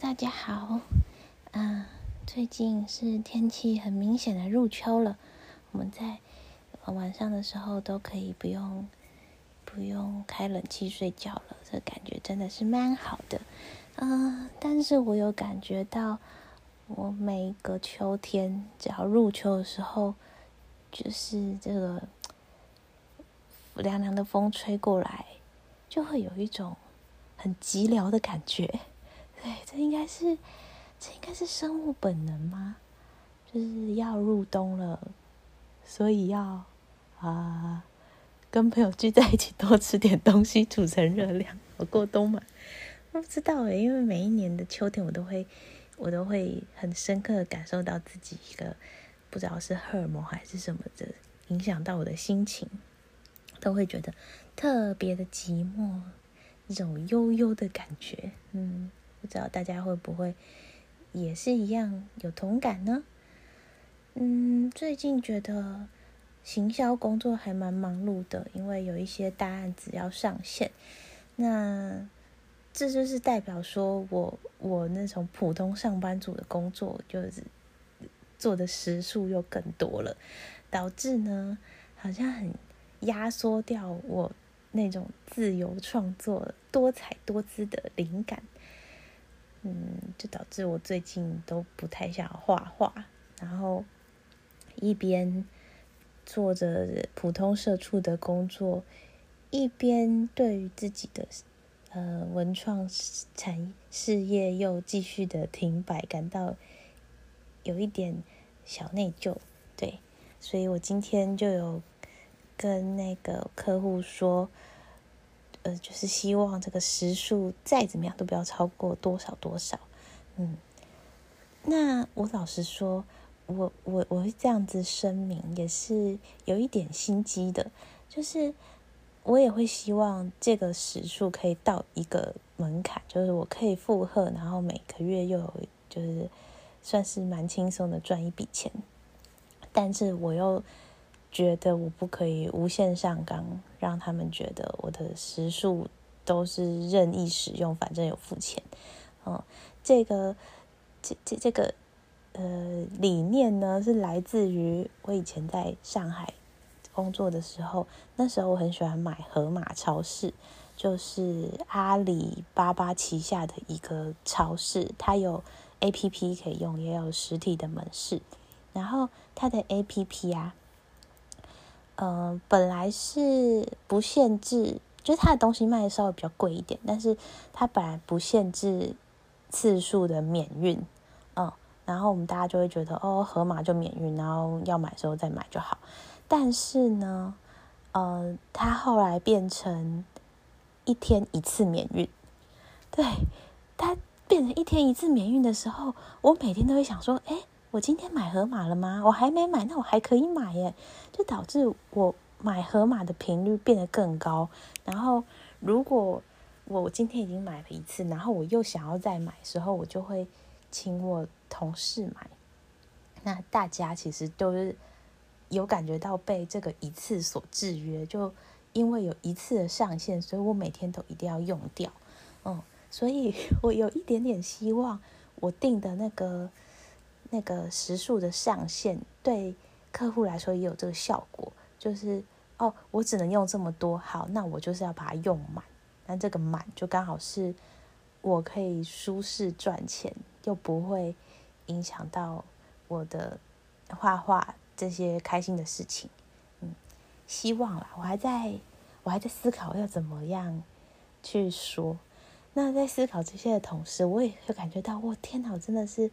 大家好。嗯，最近是天气很明显的入秋了，我们在晚上的时候都可以不用不用开冷气睡觉了，这感觉真的是蛮好的。嗯，但是我有感觉到，我每一个秋天只要入秋的时候，就是这个凉凉的风吹过来，就会有一种很寂寥的感觉。对，这应该是，这应该是生物本能吗？就是要入冬了，所以要啊，跟朋友聚在一起，多吃点东西，储存热量，我过冬嘛？不知道诶，因为每一年的秋天，我都会，我都会很深刻的感受到自己一个不知道是荷尔蒙还是什么的影响到我的心情，都会觉得特别的寂寞，一种悠悠的感觉，嗯。不知道大家会不会也是一样有同感呢？嗯，最近觉得行销工作还蛮忙碌的，因为有一些大案子要上线。那这就是代表说我我那种普通上班族的工作，就是做的时数又更多了，导致呢好像很压缩掉我那种自由创作、多彩多姿的灵感。嗯，就导致我最近都不太想画画，然后一边做着普通社畜的工作，一边对于自己的呃文创产事业又继续的停摆，感到有一点小内疚。对，所以我今天就有跟那个客户说。呃，就是希望这个时数再怎么样都不要超过多少多少，嗯。那我老实说，我我我会这样子声明，也是有一点心机的，就是我也会希望这个时数可以到一个门槛，就是我可以负荷，然后每个月又有就是算是蛮轻松的赚一笔钱，但是我又。觉得我不可以无限上纲，让他们觉得我的时数都是任意使用，反正有付钱。嗯，这个这这这个呃理念呢，是来自于我以前在上海工作的时候，那时候我很喜欢买盒马超市，就是阿里巴巴旗下的一个超市，它有 A P P 可以用，也有实体的门市，然后它的 A P P 啊。嗯，本来是不限制，就是它的东西卖的稍微比较贵一点，但是它本来不限制次数的免运，嗯，然后我们大家就会觉得哦，盒马就免运，然后要买的时候再买就好。但是呢，呃，它后来变成一天一次免运，对，它变成一天一次免运的时候，我每天都会想说，哎。我今天买盒马了吗？我还没买，那我还可以买耶，就导致我买盒马的频率变得更高。然后，如果我今天已经买了一次，然后我又想要再买时候，我就会请我同事买。那大家其实都是有感觉到被这个一次所制约，就因为有一次的上限，所以我每天都一定要用掉。嗯，所以 我有一点点希望，我定的那个。那个时数的上限对客户来说也有这个效果，就是哦，我只能用这么多，好，那我就是要把它用满。那这个满就刚好是我可以舒适赚钱，又不会影响到我的画画这些开心的事情。嗯，希望啦，我还在我还在思考要怎么样去说。那在思考这些的同时，我也会感觉到，我天哪，我真的是。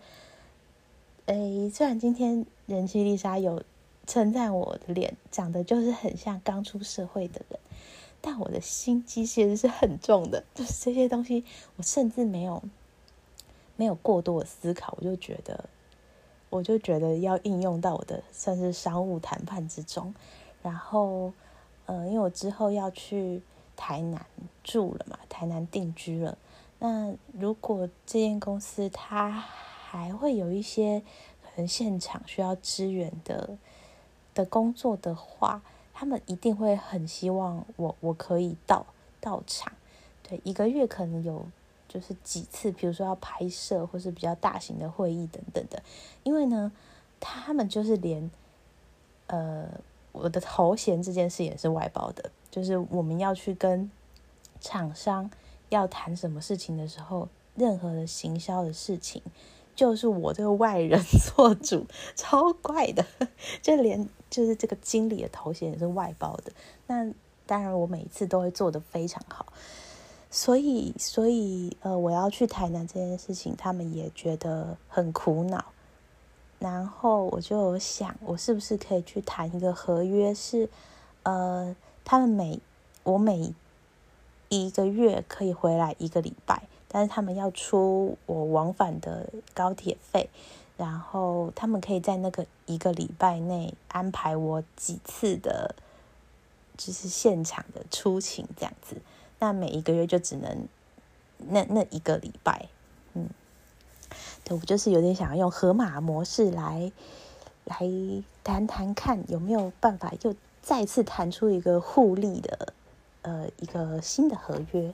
诶，虽然今天人气丽莎有称赞我的脸长得就是很像刚出社会的人，但我的心机其实是很重的。就是这些东西，我甚至没有没有过多的思考，我就觉得，我就觉得要应用到我的算是商务谈判之中。然后，呃，因为我之后要去台南住了嘛，台南定居了。那如果这间公司它还会有一些可能现场需要支援的的工作的话，他们一定会很希望我我可以到到场。对，一个月可能有就是几次，比如说要拍摄或是比较大型的会议等等的，因为呢，他们就是连，呃，我的头衔这件事也是外包的，就是我们要去跟厂商要谈什么事情的时候，任何的行销的事情，就是我这个外人 做主，超怪的，就连就是这个经理的头衔也是外包的，那当然我每一次都会做的非常好。所以，所以，呃，我要去台南这件事情，他们也觉得很苦恼。然后我就想，我是不是可以去谈一个合约，是，呃，他们每我每一个月可以回来一个礼拜，但是他们要出我往返的高铁费，然后他们可以在那个一个礼拜内安排我几次的，就是现场的出勤这样子。那每一个月就只能那那一个礼拜，嗯，对我就是有点想要用河马模式来来谈谈看有没有办法又再次谈出一个互利的呃一个新的合约，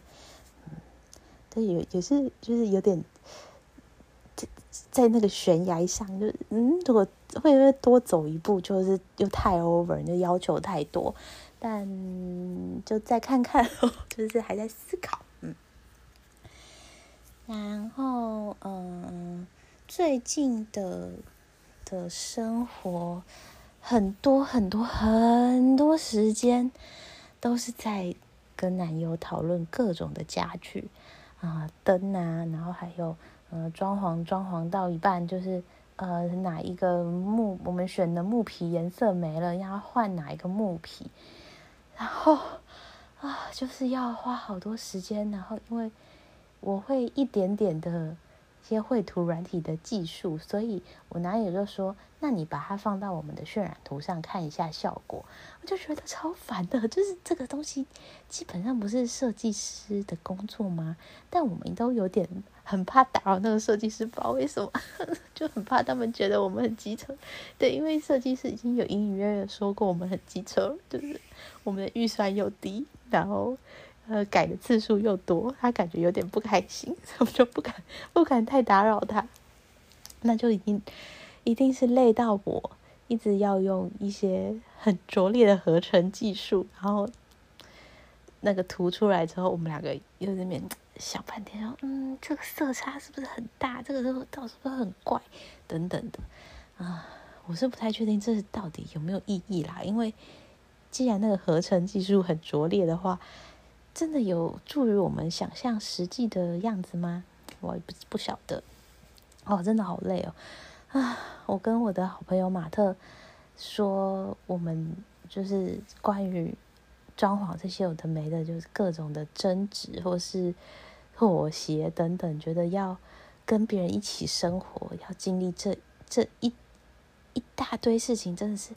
对，有也是就是有点在在那个悬崖上，就嗯，如果会不会多走一步，就是又太 over，就要求太多。但就再看看，就是还在思考，嗯。然后，嗯，最近的的生活，很多很多很多时间都是在跟男友讨论各种的家具啊，灯啊，然后还有，呃，装潢，装潢到一半就是，呃，哪一个木我们选的木皮颜色没了，要换哪一个木皮。然后啊，就是要花好多时间。然后，因为我会一点点的些绘图软体的技术，所以我男友就说：“那你把它放到我们的渲染图上看一下效果。”我就觉得超烦的，就是这个东西基本上不是设计师的工作吗？但我们都有点。很怕打扰那个设计师，不知道为什么，就很怕他们觉得我们很机车。对，因为设计师已经有隐隐约约说过我们很机车，就是我们的预算又低，然后呃改的次数又多，他感觉有点不开心，我就不敢不敢太打扰他。那就已经一定是累到我，一直要用一些很拙劣的合成技术，然后那个图出来之后，我们两个又在那边。想半天，说嗯，这个色差是不是很大？这个味道是不是很怪？等等的啊，我是不太确定这是到底有没有意义啦。因为既然那个合成技术很拙劣的话，真的有助于我们想象实际的样子吗？我也不不晓得。哦，真的好累哦啊！我跟我的好朋友马特说，我们就是关于装潢这些有的没的，就是各种的争执，或是。妥协等等，觉得要跟别人一起生活，要经历这这一一大堆事情，真的是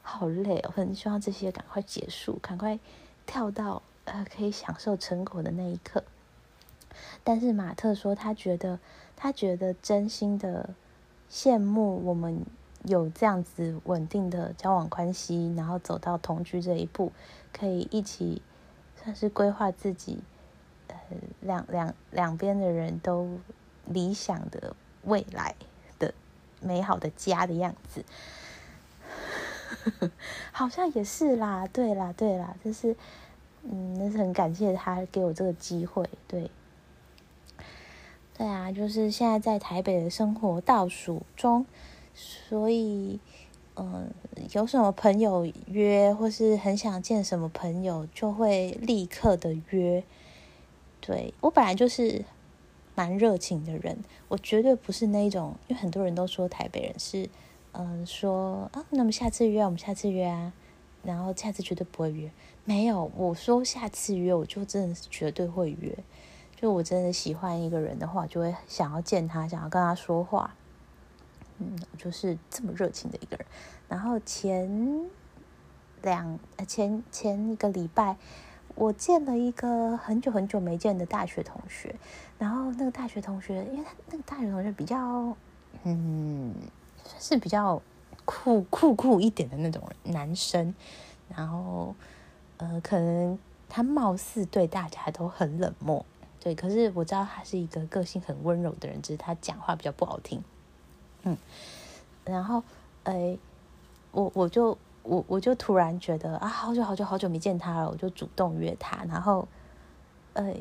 好累哦！很希望这些赶快结束，赶快跳到呃可以享受成果的那一刻。但是马特说，他觉得他觉得真心的羡慕我们有这样子稳定的交往关系，然后走到同居这一步，可以一起算是规划自己。呃两两两边的人都理想的未来的美好的家的样子，好像也是啦，对啦，对啦，就是嗯，那是很感谢他给我这个机会，对，对啊，就是现在在台北的生活倒数中，所以嗯，有什么朋友约，或是很想见什么朋友，就会立刻的约。对我本来就是蛮热情的人，我绝对不是那种，因为很多人都说台北人是，嗯，说啊，那么下次约，我们下次约啊，然后下次绝对不会约，没有，我说下次约，我就真的是绝对会约，就我真的喜欢一个人的话，就会想要见他，想要跟他说话，嗯，就是这么热情的一个人。然后前两呃前前一个礼拜。我见了一个很久很久没见的大学同学，然后那个大学同学，因为他那个大学同学比较，嗯，算是比较酷酷酷一点的那种男生，然后呃，可能他貌似对大家都很冷漠，对，可是我知道他是一个个性很温柔的人，只是他讲话比较不好听。嗯，然后，哎，我我就我我就突然觉得啊，好久好久好久没见他了，我就主动约他，然后，哎，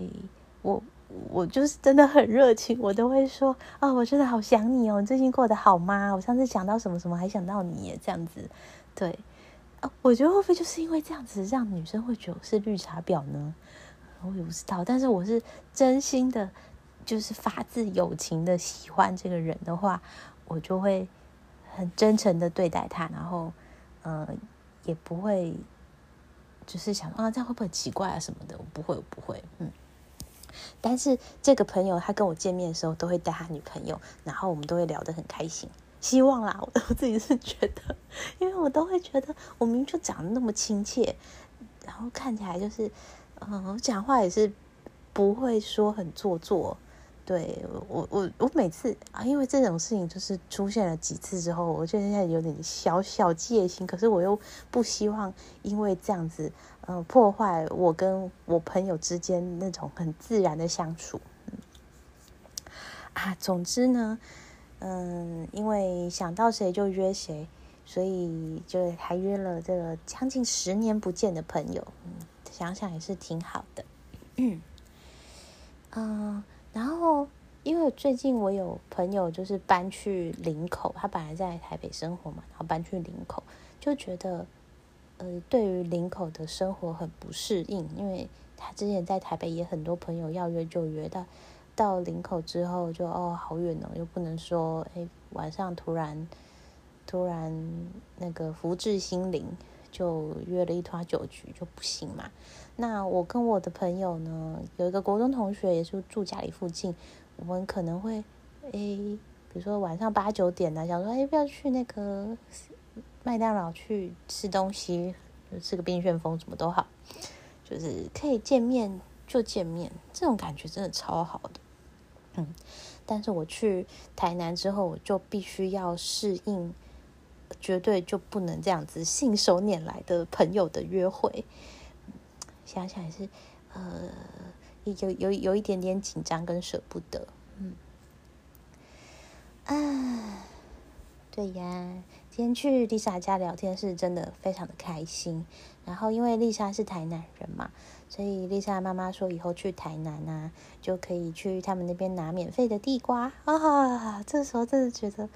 我我就是真的很热情，我都会说啊，我真的好想你哦，你最近过得好吗？我上次想到什么什么，还想到你这样子，对，我觉得会不会就是因为这样子，让女生会觉得我是绿茶婊呢？我也不知道，但是我是真心的，就是发自友情的喜欢这个人的话，我就会很真诚的对待他，然后，呃，也不会，就是想啊，这样会不会很奇怪啊什么的？我不会，我不会，嗯。但是这个朋友他跟我见面的时候，都会带他女朋友，然后我们都会聊得很开心。希望啦，我自己是觉得，因为我都会觉得我明明就长得那么亲切，然后看起来就是。嗯，讲话也是不会说很做作。对我，我我每次啊，因为这种事情就是出现了几次之后，我就现在有点小小戒心。可是我又不希望因为这样子，嗯，破坏我跟我朋友之间那种很自然的相处。啊，总之呢，嗯，因为想到谁就约谁，所以就还约了这个将近十年不见的朋友。嗯。想想也是挺好的，嗯，然后因为最近我有朋友就是搬去林口，他本来在台北生活嘛，然后搬去林口，就觉得呃，对于林口的生活很不适应，因为他之前在台北也很多朋友要约就约，到到林口之后就哦好远哦，又不能说哎晚上突然突然那个福至心灵。就约了一团酒局就不行嘛。那我跟我的朋友呢，有一个国中同学也是住家里附近，我们可能会诶，比如说晚上八九点呢，想说哎，不要去那个麦当劳去吃东西，吃个冰旋风什么都好，就是可以见面就见面，这种感觉真的超好的。嗯，但是我去台南之后，我就必须要适应。绝对就不能这样子信手拈来的朋友的约会，想想也是，呃，有有有一点点紧张跟舍不得，嗯，啊，对呀，今天去丽莎家聊天是真的非常的开心。然后因为丽莎是台南人嘛，所以丽莎妈妈说以后去台南啊，就可以去他们那边拿免费的地瓜啊。这时候真的觉得。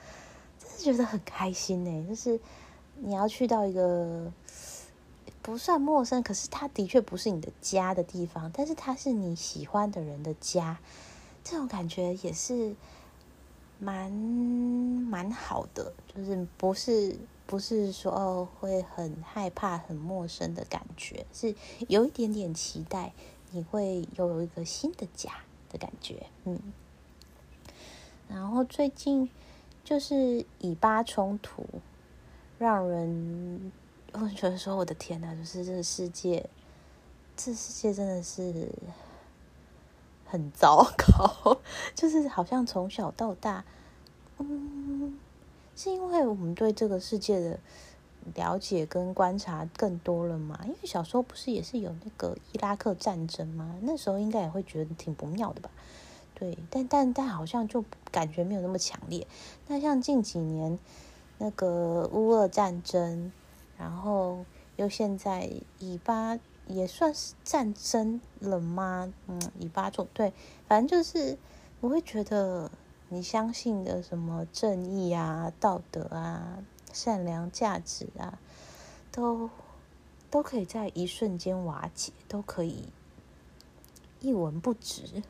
是觉得很开心呢，就是你要去到一个不算陌生，可是它的确不是你的家的地方，但是它是你喜欢的人的家，这种感觉也是蛮蛮好的，就是不是不是说哦会很害怕、很陌生的感觉，是有一点点期待你会有一个新的家的感觉，嗯，然后最近。就是以巴冲突，让人会觉得说：“我的天呐，就是这个世界，这世界真的是很糟糕。”就是好像从小到大，嗯，是因为我们对这个世界的了解跟观察更多了嘛？因为小时候不是也是有那个伊拉克战争吗？那时候应该也会觉得挺不妙的吧？对，但但但好像就感觉没有那么强烈。那像近几年那个乌俄战争，然后又现在以巴也算是战争了吗？嗯，以巴中对，反正就是我会觉得你相信的什么正义啊、道德啊、善良价值啊，都都可以在一瞬间瓦解，都可以一文不值。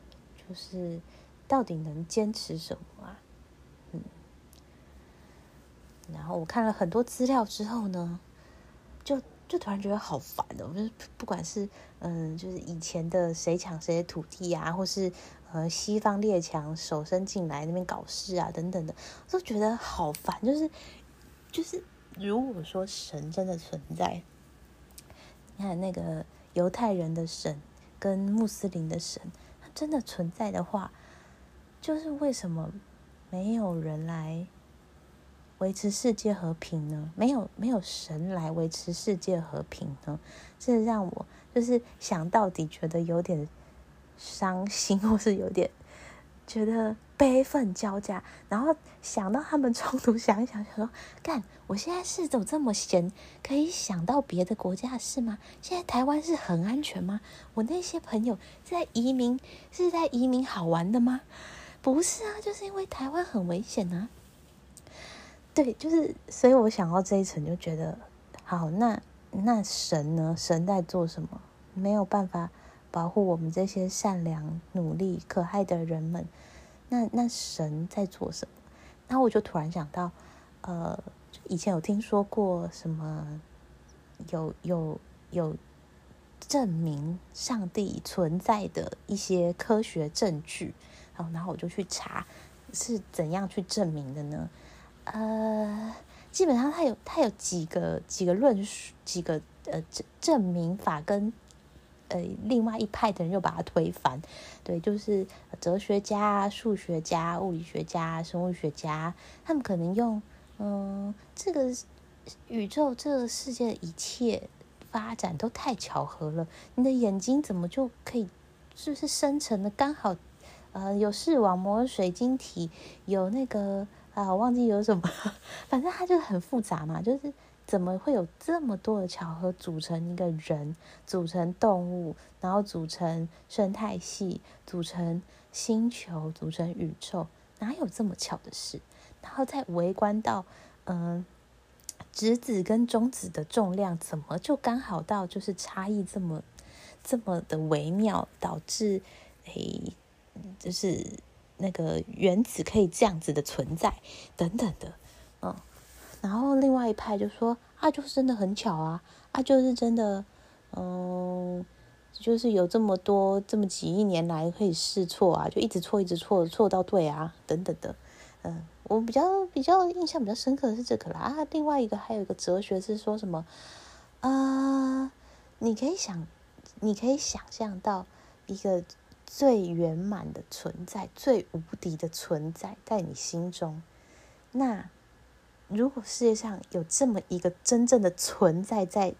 就是到底能坚持什么啊？嗯，然后我看了很多资料之后呢，就就突然觉得好烦的。我觉得不管是嗯，就是以前的谁抢谁的土地啊，或是呃西方列强手伸进来那边搞事啊等等的，都觉得好烦。就是就是如果说神真的存在，你看那个犹太人的神跟穆斯林的神。真的存在的话，就是为什么没有人来维持世界和平呢？没有没有神来维持世界和平呢？这让我就是想到底觉得有点伤心，或是有点觉得悲愤交加，然后想到他们冲突，想一想，想说：干，我现在是走这么闲，可以想到别的国家的事吗？现在台湾是很安全吗？我那些朋友在移民，是在移民好玩的吗？不是啊，就是因为台湾很危险啊。对，就是，所以我想到这一层，就觉得好，那那神呢？神在做什么？没有办法保护我们这些善良、努力、可爱的人们。那那神在做什么？然后我就突然想到，呃，以前有听说过什么，有有有证明上帝存在的一些科学证据。好，然后我就去查是怎样去证明的呢？呃，基本上他有他有几个几个论述，几个呃证证明法跟呃另外一派的人又把它推翻。对，就是哲学家、数学家、物理学家、生物学家，他们可能用嗯这个宇宙这个世界的一切发展都太巧合了。你的眼睛怎么就可以是不是生成的刚好呃有视网膜、水晶体，有那个。啊，我忘记有什么，反正它就很复杂嘛，就是怎么会有这么多的巧合组成一个人，组成动物，然后组成生态系，组成星球，组成宇宙，哪有这么巧的事？然后再围观到，嗯，质子跟中子的重量怎么就刚好到就是差异这么这么的微妙，导致诶，就是。那个原子可以这样子的存在，等等的，嗯，然后另外一派就说啊，就是真的很巧啊，啊，就是真的，嗯，就是有这么多这么几亿年来可以试错啊，就一直错一直错错到对啊，等等的，嗯，我比较比较印象比较深刻的是这个啦，啊，另外一个还有一个哲学是说什么啊，你可以想，你可以想象到一个。最圆满的存在，最无敌的存在，在你心中。那如果世界上有这么一个真正的存在，在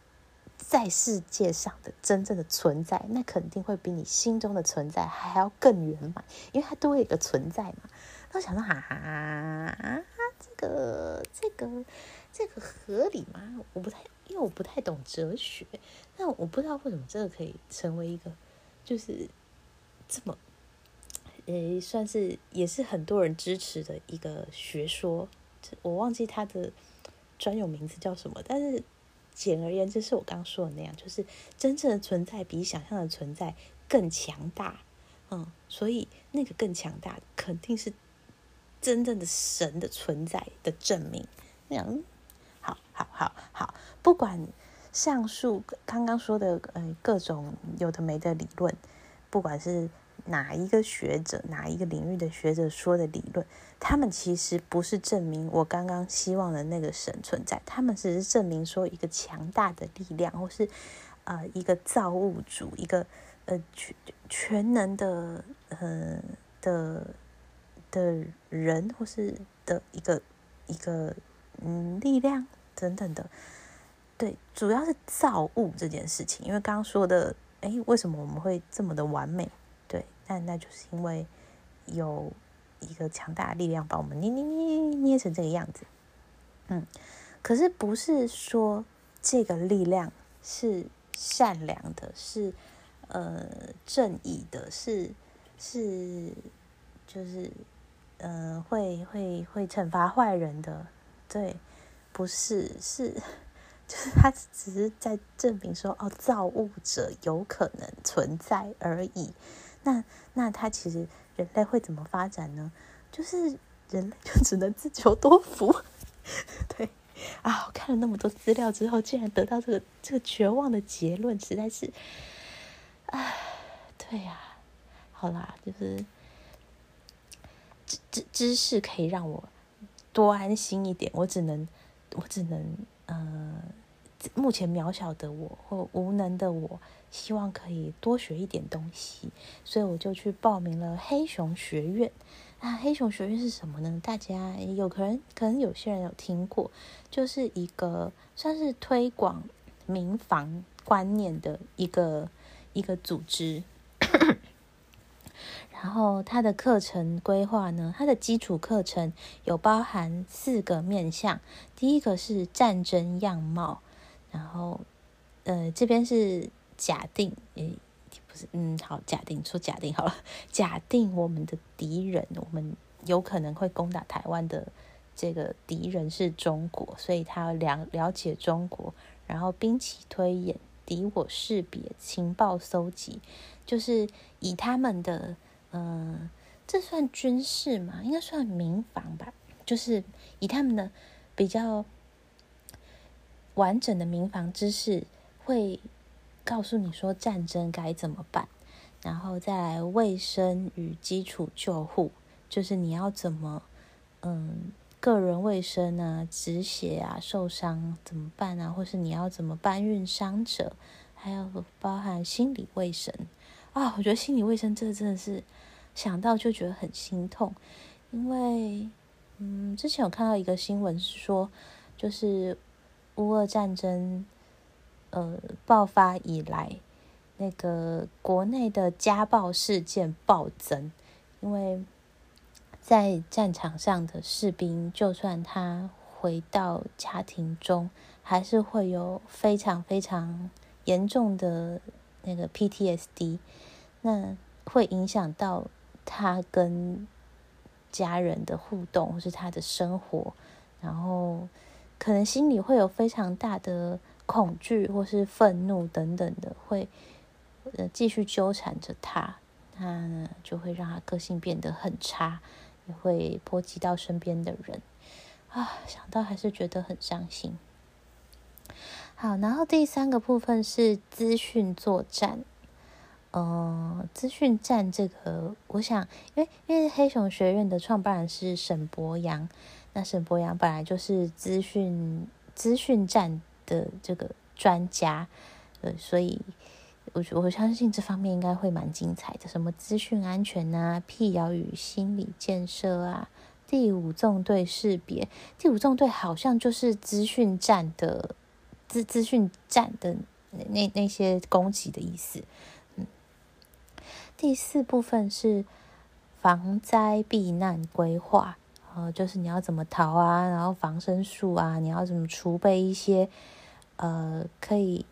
在世界上的真正的存在，那肯定会比你心中的存在还要更圆满，因为它多一个存在嘛。那我想到，啊，这个这个这个合理吗？我不太，因为我不太懂哲学，那我不知道为什么这个可以成为一个，就是。这么，诶，算是也是很多人支持的一个学说，我忘记它的专有名字叫什么，但是简而言之，是我刚刚说的那样，就是真正的存在比想象的存在更强大，嗯，所以那个更强大肯定是真正的神的存在的证明。那样，好好好好，不管上述刚刚说的，呃，各种有的没的理论。不管是哪一个学者、哪一个领域的学者说的理论，他们其实不是证明我刚刚希望的那个神存在，他们只是证明说一个强大的力量，或是呃一个造物主，一个呃全全能的呃的的人，或是的一个一个嗯力量等等的。对，主要是造物这件事情，因为刚刚说的。哎，为什么我们会这么的完美？但，那就是因为有一个强大的力量把我们捏捏捏捏成这个样子。嗯，可是不是说这个力量是善良的，是呃正义的，是是就是嗯会会会惩罚坏人的？对，不是是。就是他只是在证明说，哦，造物者有可能存在而已。那那他其实人类会怎么发展呢？就是人类就只能自求多福。对啊，我看了那么多资料之后，竟然得到这个这个绝望的结论，实在是，唉，对呀，好啦，就是知知知识可以让我多安心一点，我只能我只能。呃，目前渺小的我或无能的我，希望可以多学一点东西，所以我就去报名了黑熊学院。啊，黑熊学院是什么呢？大家有可能可能有些人有听过，就是一个算是推广民防观念的一个一个组织。然后它的课程规划呢，它的基础课程有包含四个面向，第一个是战争样貌，然后呃这边是假定，诶不是，嗯好，假定说假定好了，假定我们的敌人，我们有可能会攻打台湾的这个敌人是中国，所以他了了解中国，然后兵棋推演、敌我识别、情报搜集，就是以他们的。嗯，这算军事嘛？应该算民防吧。就是以他们的比较完整的民防知识，会告诉你说战争该怎么办，然后再来卫生与基础救护，就是你要怎么，嗯，个人卫生啊，止血啊，受伤怎么办啊，或是你要怎么搬运伤者，还有包含心理卫生啊。我觉得心理卫生这个真的是。想到就觉得很心痛，因为，嗯，之前有看到一个新闻是说，就是乌俄战争，呃，爆发以来，那个国内的家暴事件暴增，因为在战场上的士兵，就算他回到家庭中，还是会有非常非常严重的那个 PTSD，那会影响到。他跟家人的互动，或是他的生活，然后可能心里会有非常大的恐惧，或是愤怒等等的，会呃继续纠缠着他，那就会让他个性变得很差，也会波及到身边的人啊，想到还是觉得很伤心。好，然后第三个部分是资讯作战。呃，资讯站这个，我想，因为因为黑熊学院的创办人是沈博阳，那沈博阳本来就是资讯资讯站的这个专家，呃，所以我我相信这方面应该会蛮精彩的，什么资讯安全啊、辟谣与心理建设啊、第五纵队识别，第五纵队好像就是资讯站的资资讯站的那那些攻击的意思。第四部分是防灾避难规划，呃，就是你要怎么逃啊，然后防身术啊，你要怎么储备一些呃可以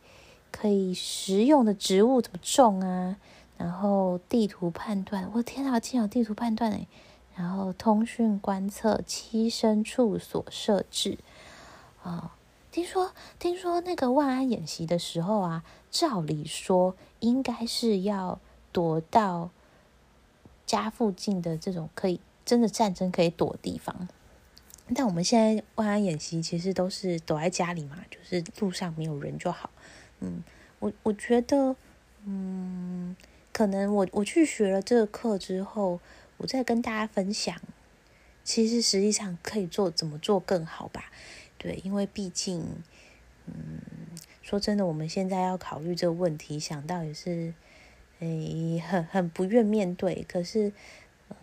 可以食用的植物怎么种啊，然后地图判断，我天啊，竟然有地图判断诶，然后通讯观测、栖身处所设置啊，听说听说那个万安演习的时候啊，照理说应该是要。躲到家附近的这种可以真的战争可以躲地方，但我们现在万安演习其实都是躲在家里嘛，就是路上没有人就好。嗯，我我觉得，嗯，可能我我去学了这个课之后，我再跟大家分享，其实实际上可以做怎么做更好吧？对，因为毕竟，嗯，说真的，我们现在要考虑这个问题，想到也是。诶，很很不愿面对，可是，呃，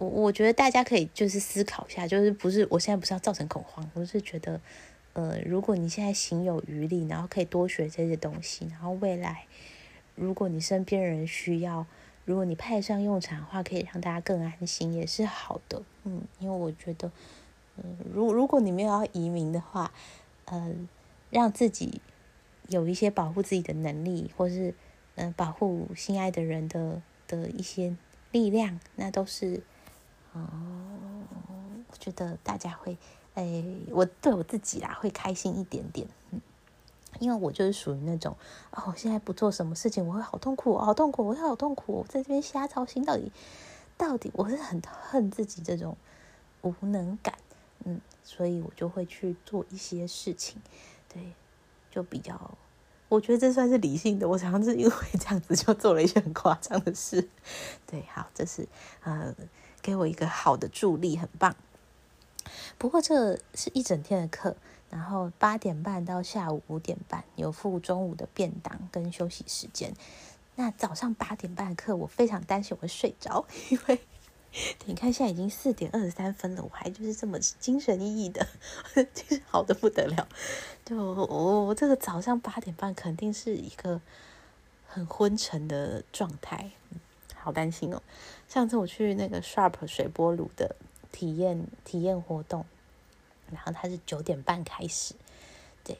我我觉得大家可以就是思考一下，就是不是我现在不是要造成恐慌，我是觉得，呃，如果你现在行有余力，然后可以多学这些东西，然后未来，如果你身边人需要，如果你派上用场的话，可以让大家更安心，也是好的，嗯，因为我觉得，嗯，如如果你没有要移民的话，呃，让自己有一些保护自己的能力，或是。嗯，保护心爱的人的的一些力量，那都是，哦，我觉得大家会，哎，我对我自己啦会开心一点点，嗯，因为我就是属于那种，哦，我现在不做什么事情，我会好痛苦，好痛苦，我会好痛苦，我在这边瞎操心，到底，到底，我是很恨自己这种无能感，嗯，所以我就会去做一些事情，对，就比较。我觉得这算是理性的，我常常是因为这样子就做了一些很夸张的事。对，好，这是呃给我一个好的助力，很棒。不过这是一整天的课，然后八点半到下午五点半有附中午的便当跟休息时间。那早上八点半的课，我非常担心我会睡着，因为。你看，现在已经四点二十三分了，我还就是这么精神奕奕的，其实好的不得了。就我我这个早上八点半肯定是一个很昏沉的状态。好担心哦。上次我去那个 Sharp 水波炉的体验体验活动，然后它是九点半开始，对，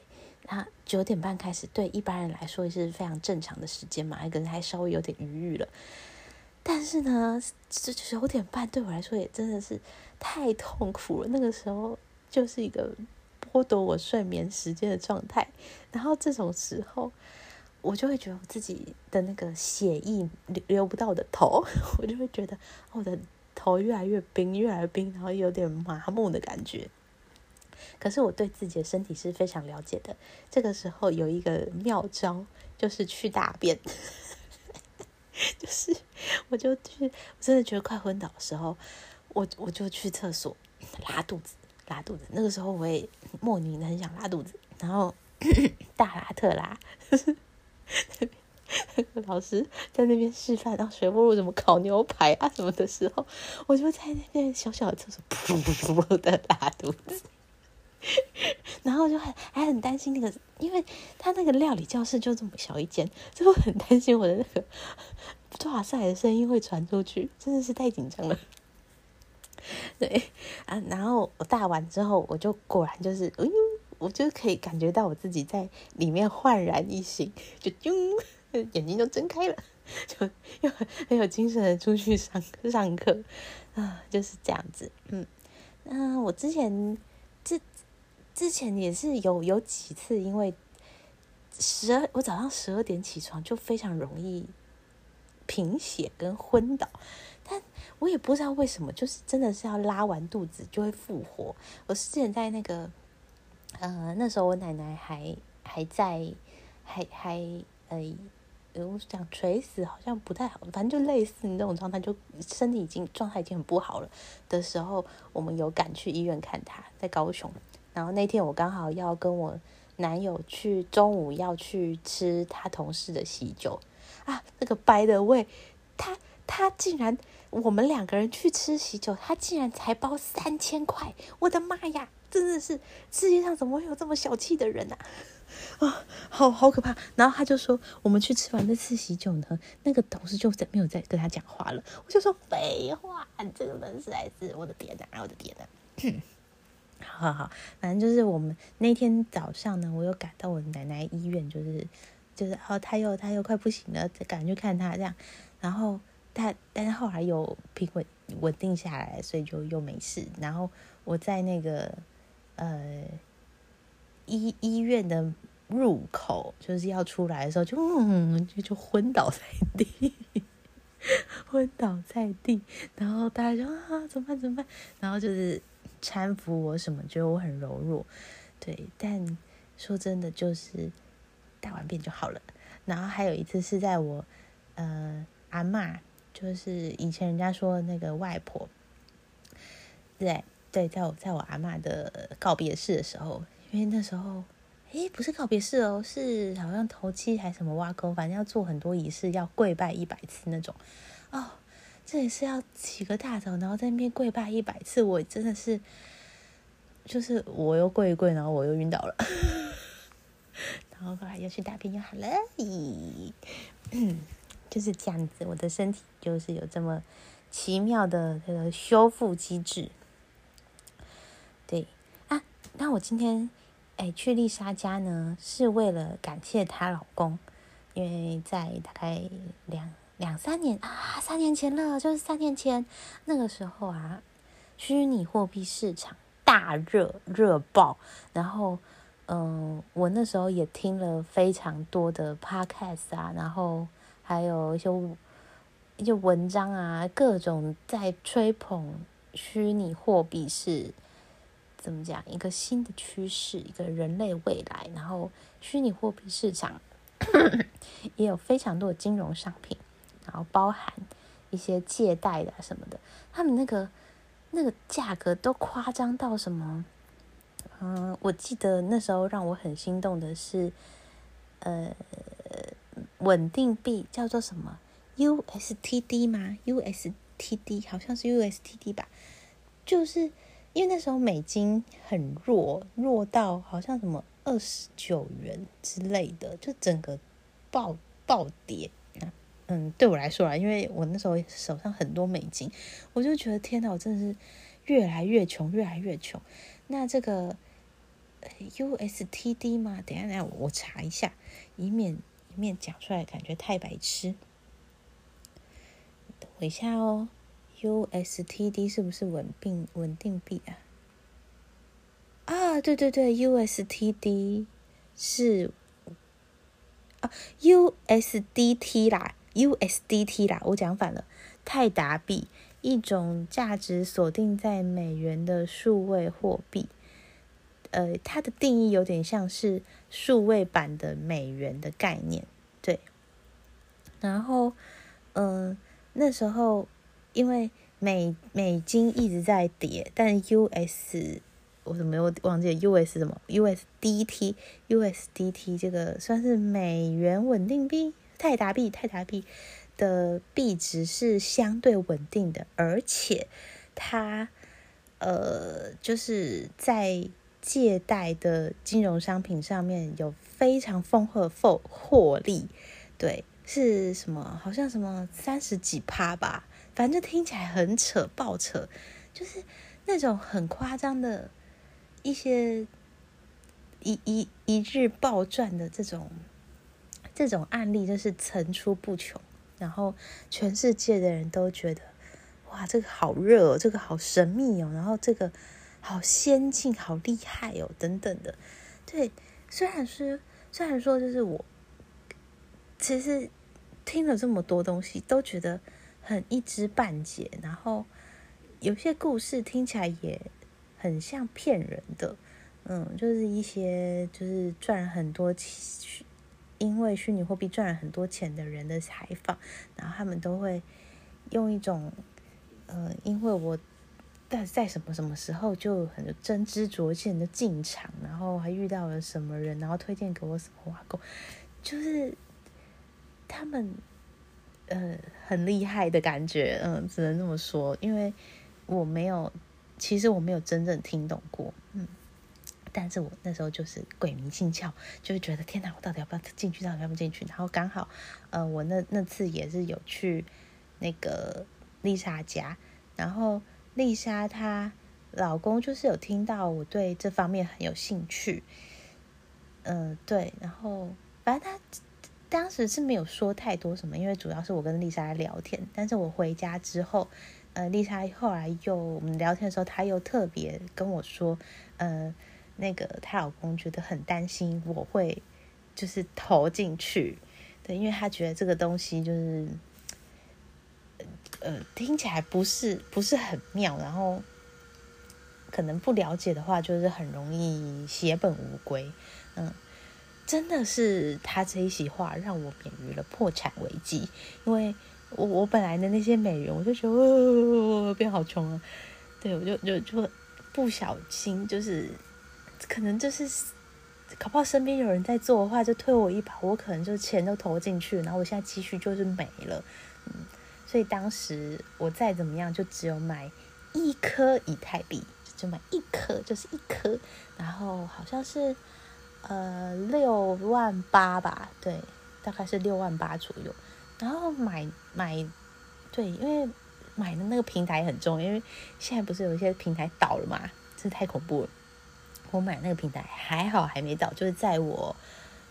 那九点半开始，对一般人来说也是非常正常的时间嘛，可能还稍微有点余裕了。但是呢，这九点半对我来说也真的是太痛苦了。那个时候就是一个剥夺我睡眠时间的状态，然后这种时候，我就会觉得我自己的那个血液流流不到我的头，我就会觉得我的头越来越冰，越来越冰，然后有点麻木的感觉。可是我对自己的身体是非常了解的，这个时候有一个妙招，就是去大便。就是，我就去，我真的觉得快昏倒的时候，我我就去厕所拉肚子，拉肚子。那个时候我也莫名的很想拉肚子，然后 大拉特拉，老师在那边示范，然后学不如怎么烤牛排啊什么的时候，我就在那边小小的厕所噗噗噗的拉肚子。然后就很还很担心那个，因为他那个料理教室就这么小一间，就我很担心我的那个抓塞的声音会传出去，真的是太紧张了。对啊，然后我大完之后，我就果然就是，哎呦，我就可以感觉到我自己在里面焕然一新，就啾，眼睛就睁开了，就又很有精神的出去上上课啊，就是这样子。嗯，那我之前这。之前也是有有几次，因为十二我早上十二点起床就非常容易贫血跟昏倒，但我也不知道为什么，就是真的是要拉完肚子就会复活。我之前在那个呃那时候我奶奶还还在，还还呃，我讲垂死好像不太好，反正就类似那种状态，就身体已经状态已经很不好了的时候，我们有赶去医院看他，在高雄。然后那天我刚好要跟我男友去中午要去吃他同事的喜酒啊，那个白的味，他他竟然我们两个人去吃喜酒，他竟然才包三千块，我的妈呀，真的是世界上怎么会有这么小气的人呐？啊，好好可怕！然后他就说，我们去吃完那次喜酒呢，那个同事就再没有再跟他讲话了。我就说废话，这个人实在是我的天呐，我的天呐！好好好，反正就是我们那天早上呢，我又赶到我奶奶医院，就是就是哦，他又他又快不行了，赶去看他这样，然后他但是后来又平稳稳定下来，所以就又没事。然后我在那个呃医医院的入口就是要出来的时候，就嗯就就昏倒在地，昏倒在地，然后大家就啊怎么办怎么办？然后就是。搀扶我什么？觉得我很柔弱，对。但说真的，就是大完便就好了。然后还有一次是在我呃阿妈，就是以前人家说那个外婆，对对，在我在我阿妈的告别式的时候，因为那时候诶，不是告别式哦，是好像头七还什么挖沟，反正要做很多仪式，要跪拜一百次那种哦。这也是要起个大早，然后在那边跪拜一百次，我真的是，就是我又跪一跪，然后我又晕倒了，然后后来又去大便就好了，咦，就是这样子，我的身体就是有这么奇妙的这个修复机制。那我今天哎去丽莎家呢，是为了感谢她老公，因为在大概两。两三年啊，三年前了，就是三年前那个时候啊，虚拟货币市场大热热爆，然后嗯，我那时候也听了非常多的 podcast 啊，然后还有一些一些文章啊，各种在吹捧虚拟货币是怎么讲一个新的趋势，一个人类未来，然后虚拟货币市场 也有非常多的金融商品。然后包含一些借贷的什么的，他们那个那个价格都夸张到什么？嗯，我记得那时候让我很心动的是，呃，稳定币叫做什么 USTD 吗？USTD 好像是 USTD 吧，就是因为那时候美金很弱，弱到好像什么二十九元之类的，就整个暴暴跌。嗯，对我来说啊，因为我那时候手上很多美金，我就觉得天哪，我真的是越来越穷，越来越穷。那这个 USTD 嘛，等下等下我查一下，以免以免讲出来感觉太白痴。等我一下哦，USTD 是不是稳定稳定币啊？啊，对对对，USTD 是啊，USDT 啦，USDT 啦，我讲反了，泰达币，一种价值锁定在美元的数位货币。呃，它的定义有点像是数位版的美元的概念，对。然后，嗯，那时候因为美美金一直在跌，但 US 我怎么又忘记 US 什么 USDT USDT 这个算是美元稳定币泰达币泰达币的币值是相对稳定的，而且它呃就是在借贷的金融商品上面有非常丰厚的获获利，对，是什么？好像什么三十几趴吧，反正听起来很扯爆扯，就是那种很夸张的。一些一一一日暴赚的这种这种案例，就是层出不穷。然后全世界的人都觉得，哇，这个好热哦，这个好神秘哦，然后这个好先进、好厉害哦，等等的。对，虽然是虽然说，就是我其实听了这么多东西，都觉得很一知半解。然后有些故事听起来也。很像骗人的，嗯，就是一些就是赚了很多钱，因为虚拟货币赚了很多钱的人的采访，然后他们都会用一种，呃，因为我在在什么什么时候就很真知灼见的进场，然后还遇到了什么人，然后推荐给我什么挖工，就是他们呃很厉害的感觉，嗯，只能这么说，因为我没有。其实我没有真正听懂过，嗯，但是我那时候就是鬼迷心窍，就是觉得天哪，我到底要不要进去？到底要不要进去？然后刚好，呃，我那那次也是有去那个丽莎家，然后丽莎她老公就是有听到我对这方面很有兴趣，嗯，对，然后反正他当时是没有说太多什么，因为主要是我跟丽莎聊天，但是我回家之后。呃，丽莎后来又我们聊天的时候，她又特别跟我说，呃，那个她老公觉得很担心我会就是投进去，对，因为她觉得这个东西就是，呃，听起来不是不是很妙，然后可能不了解的话，就是很容易血本无归。嗯，真的是他这一席话让我免于了破产危机，因为。我我本来的那些美元，我就觉得哦，变好穷了。对，我就就就不小心，就是可能就是搞不好身边有人在做的话，就推我一把，我可能就钱都投进去，然后我现在积蓄就是没了。嗯，所以当时我再怎么样，就只有买一颗以太币，就买一颗，就是一颗，然后好像是呃六万八吧，对，大概是六万八左右。然后买买，对，因为买的那个平台很重要，因为现在不是有一些平台倒了嘛，这太恐怖了。我买那个平台还好还没倒，就是在我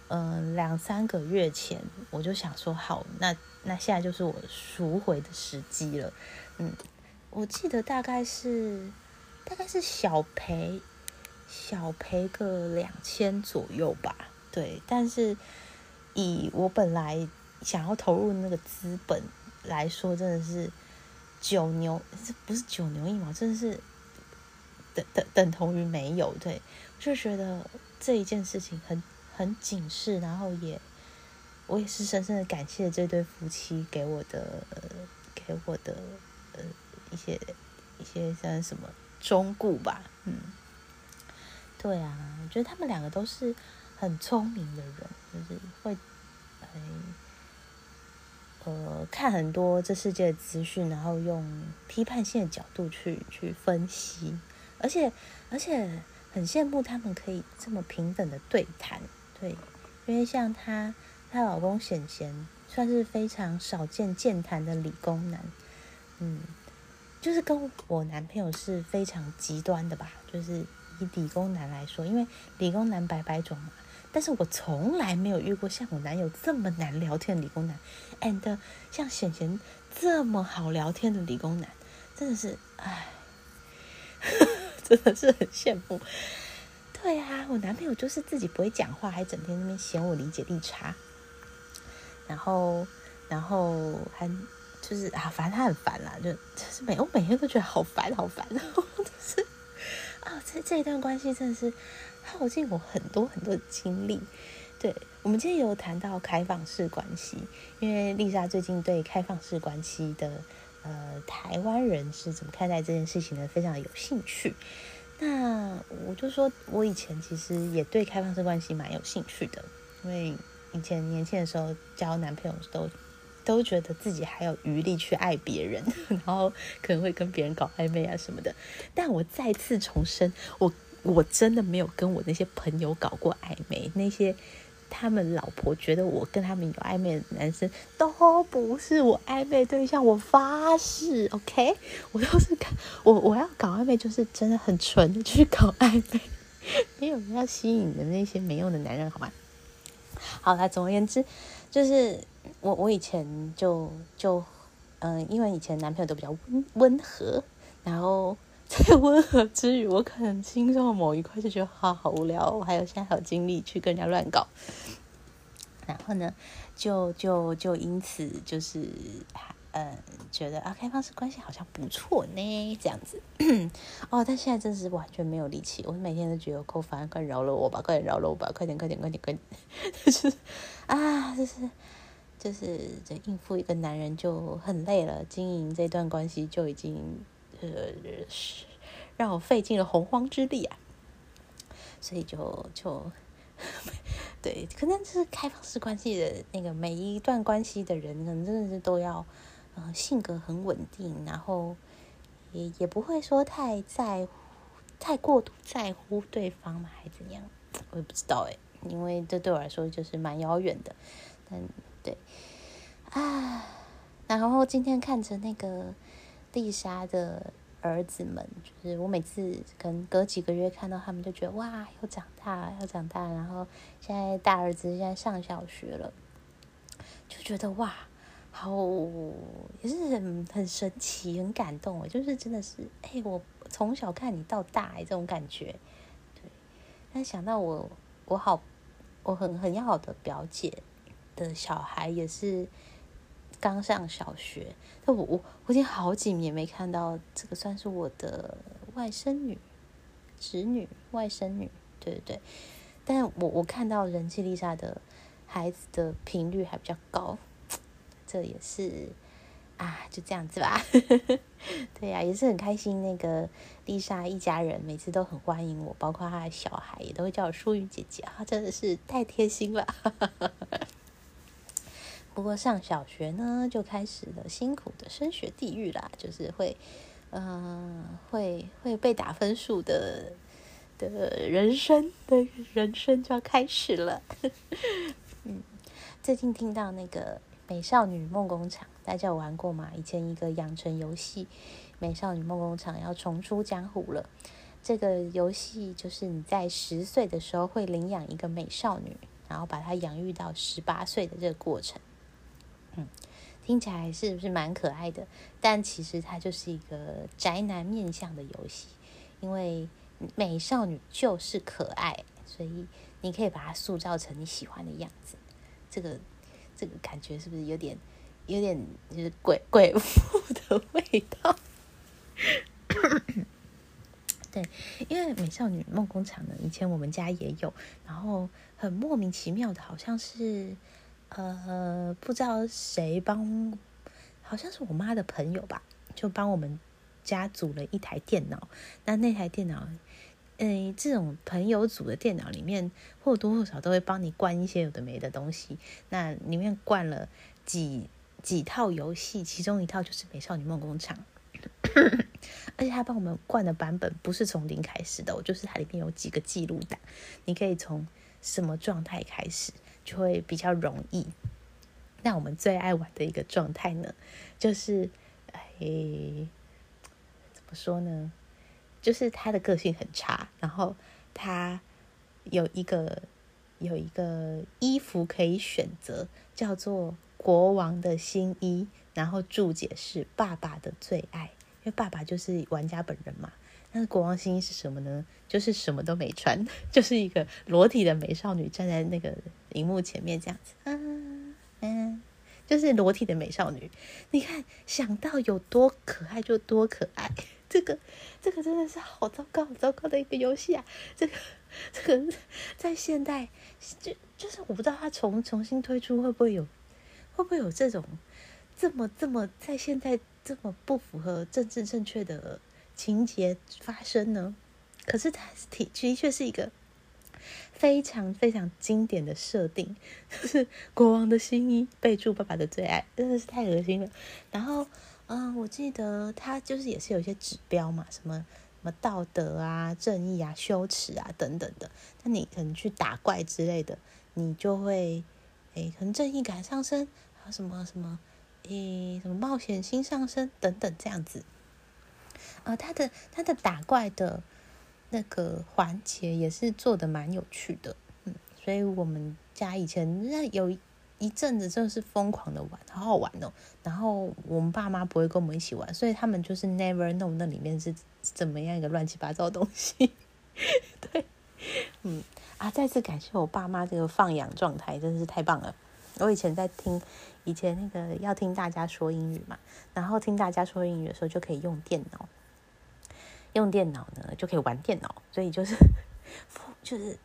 嗯两三个月前，我就想说好，那那现在就是我赎回的时机了。嗯，我记得大概是大概是小赔小赔个两千左右吧，对，但是以我本来。想要投入那个资本来说，真的是九牛，这不是九牛一毛，真的是等等等同于没有。对，就觉得这一件事情很很警示，然后也我也是深深的感谢这对夫妻给我的给我的呃一些一些像什么忠固吧，嗯，对啊，我觉得他们两个都是很聪明的人，就是会。呃，看很多这世界的资讯，然后用批判性的角度去去分析，而且而且很羡慕他们可以这么平等的对谈，对，因为像她她老公显贤算是非常少见健谈的理工男。嗯，就是跟我男朋友是非常极端的吧，就是以理工男来说，因为理工男百百种嘛。但是我从来没有遇过像我男友这么难聊天的理工男，and 像贤贤这么好聊天的理工男，真的是，唉，真的是很羡慕。对啊，我男朋友就是自己不会讲话，还整天那边嫌我理解力差，然后，然后还就是啊，反正他很烦啦，就就是每我每天都觉得好烦好烦，然后就是啊，这这一段关系真的是。耗尽我很多很多精力。对我们今天有谈到开放式关系，因为丽莎最近对开放式关系的呃台湾人是怎么看待这件事情呢？非常有兴趣。那我就说，我以前其实也对开放式关系蛮有兴趣的，因为以前年轻的时候交男朋友都都觉得自己还有余力去爱别人，然后可能会跟别人搞暧昧啊什么的。但我再次重申，我。我真的没有跟我那些朋友搞过暧昧，那些他们老婆觉得我跟他们有暧昧的男生都不是我暧昧对象，我发誓，OK，我都是看我我要搞暧昧就是真的很纯的去搞暧昧，没有要吸引的那些没用的男人，好吗？好了，总而言之，就是我我以前就就嗯，因为以前男朋友都比较温温和，然后。在温和之余，我可能心中的某一块就觉得好好无聊，我还有现在还有精力去跟人家乱搞，然后呢，就就就因此就是呃觉得啊开放式关系好像不错呢，这样子 哦，但现在真是完全没有力气，我每天都觉得够烦，快饶了我吧，快点饶了我吧，快点快点快点快点，就是啊，就是就是这应付一个男人就很累了，经营这段关系就已经。呃，让我费尽了洪荒之力啊，所以就就 对，可能就是开放式关系的那个每一段关系的人，可能真的是都要呃性格很稳定，然后也也不会说太在乎、太过度在乎对方嘛，还怎样？我也不知道哎，因为这对我来说就是蛮遥远的。但对啊，然后今天看着那个。丽莎的儿子们，就是我每次跟隔几个月看到他们，就觉得哇，又长大，又长大。然后现在大儿子现在上小学了，就觉得哇，好也是很很神奇，很感动。就是真的是，哎，我从小看你到大，哎，这种感觉。对，但想到我，我好，我很很要好的表姐的小孩也是。刚上小学，那我我我已经好几年没看到这个，算是我的外甥女、侄女、外甥女，对对对。但我我看到人气丽莎的孩子的频率还比较高，这也是啊，就这样子吧。对呀，也是很开心。那个丽莎一家人每次都很欢迎我，包括她的小孩也都会叫我淑玉姐姐啊，真的是太贴心了。不过上小学呢，就开始了辛苦的升学地狱啦，就是会，嗯，会会被打分数的的人生的人生就要开始了。嗯，最近听到那个《美少女梦工厂》，大家有玩过吗？以前一个养成游戏《美少女梦工厂》要重出江湖了。这个游戏就是你在十岁的时候会领养一个美少女，然后把她养育到十八岁的这个过程。嗯，听起来是不是蛮可爱的？但其实它就是一个宅男面向的游戏，因为美少女就是可爱，所以你可以把它塑造成你喜欢的样子。这个这个感觉是不是有点有点就是鬼鬼妇的味道？对，因为美少女梦工厂呢，以前我们家也有，然后很莫名其妙的，好像是。呃，不知道谁帮，好像是我妈的朋友吧，就帮我们家组了一台电脑。那那台电脑，嗯，这种朋友组的电脑里面或多或少都会帮你灌一些有的没的东西。那里面灌了几几套游戏，其中一套就是《美少女梦工厂》，而且他帮我们灌的版本不是从零开始的，就是它里面有几个记录档，你可以从什么状态开始。就会比较容易。那我们最爱玩的一个状态呢，就是哎，怎么说呢？就是他的个性很差，然后他有一个有一个衣服可以选择，叫做国王的新衣，然后注解是爸爸的最爱，因为爸爸就是玩家本人嘛。那国王新衣是什么呢？就是什么都没穿，就是一个裸体的美少女站在那个荧幕前面这样子，嗯嗯，就是裸体的美少女。你看，想到有多可爱就多可爱。这个，这个真的是好糟糕、好糟糕的一个游戏啊！这个，这个在现代，就就是我不知道它重重新推出会不会有，会不会有这种这么这么在现在这么不符合政治正确的情节发生呢？可是它的确是一个非常非常经典的设定，就是国王的新衣，备注爸爸的最爱，真的是太恶心了。然后。嗯，我记得他就是也是有一些指标嘛，什么什么道德啊、正义啊、羞耻啊等等的。那你可能去打怪之类的，你就会诶，可能正义感上升，还有什么什么诶，什么冒险心上升等等这样子。呃，他的他的打怪的那个环节也是做的蛮有趣的，嗯，所以我们家以前那有。一阵子真的是疯狂的玩，好好玩哦。然后我们爸妈不会跟我们一起玩，所以他们就是 never know 那里面是怎么样一个乱七八糟的东西。对，嗯啊，再次感谢我爸妈这个放养状态，真的是太棒了。我以前在听，以前那个要听大家说英语嘛，然后听大家说英语的时候就可以用电脑，用电脑呢就可以玩电脑，所以就是 就是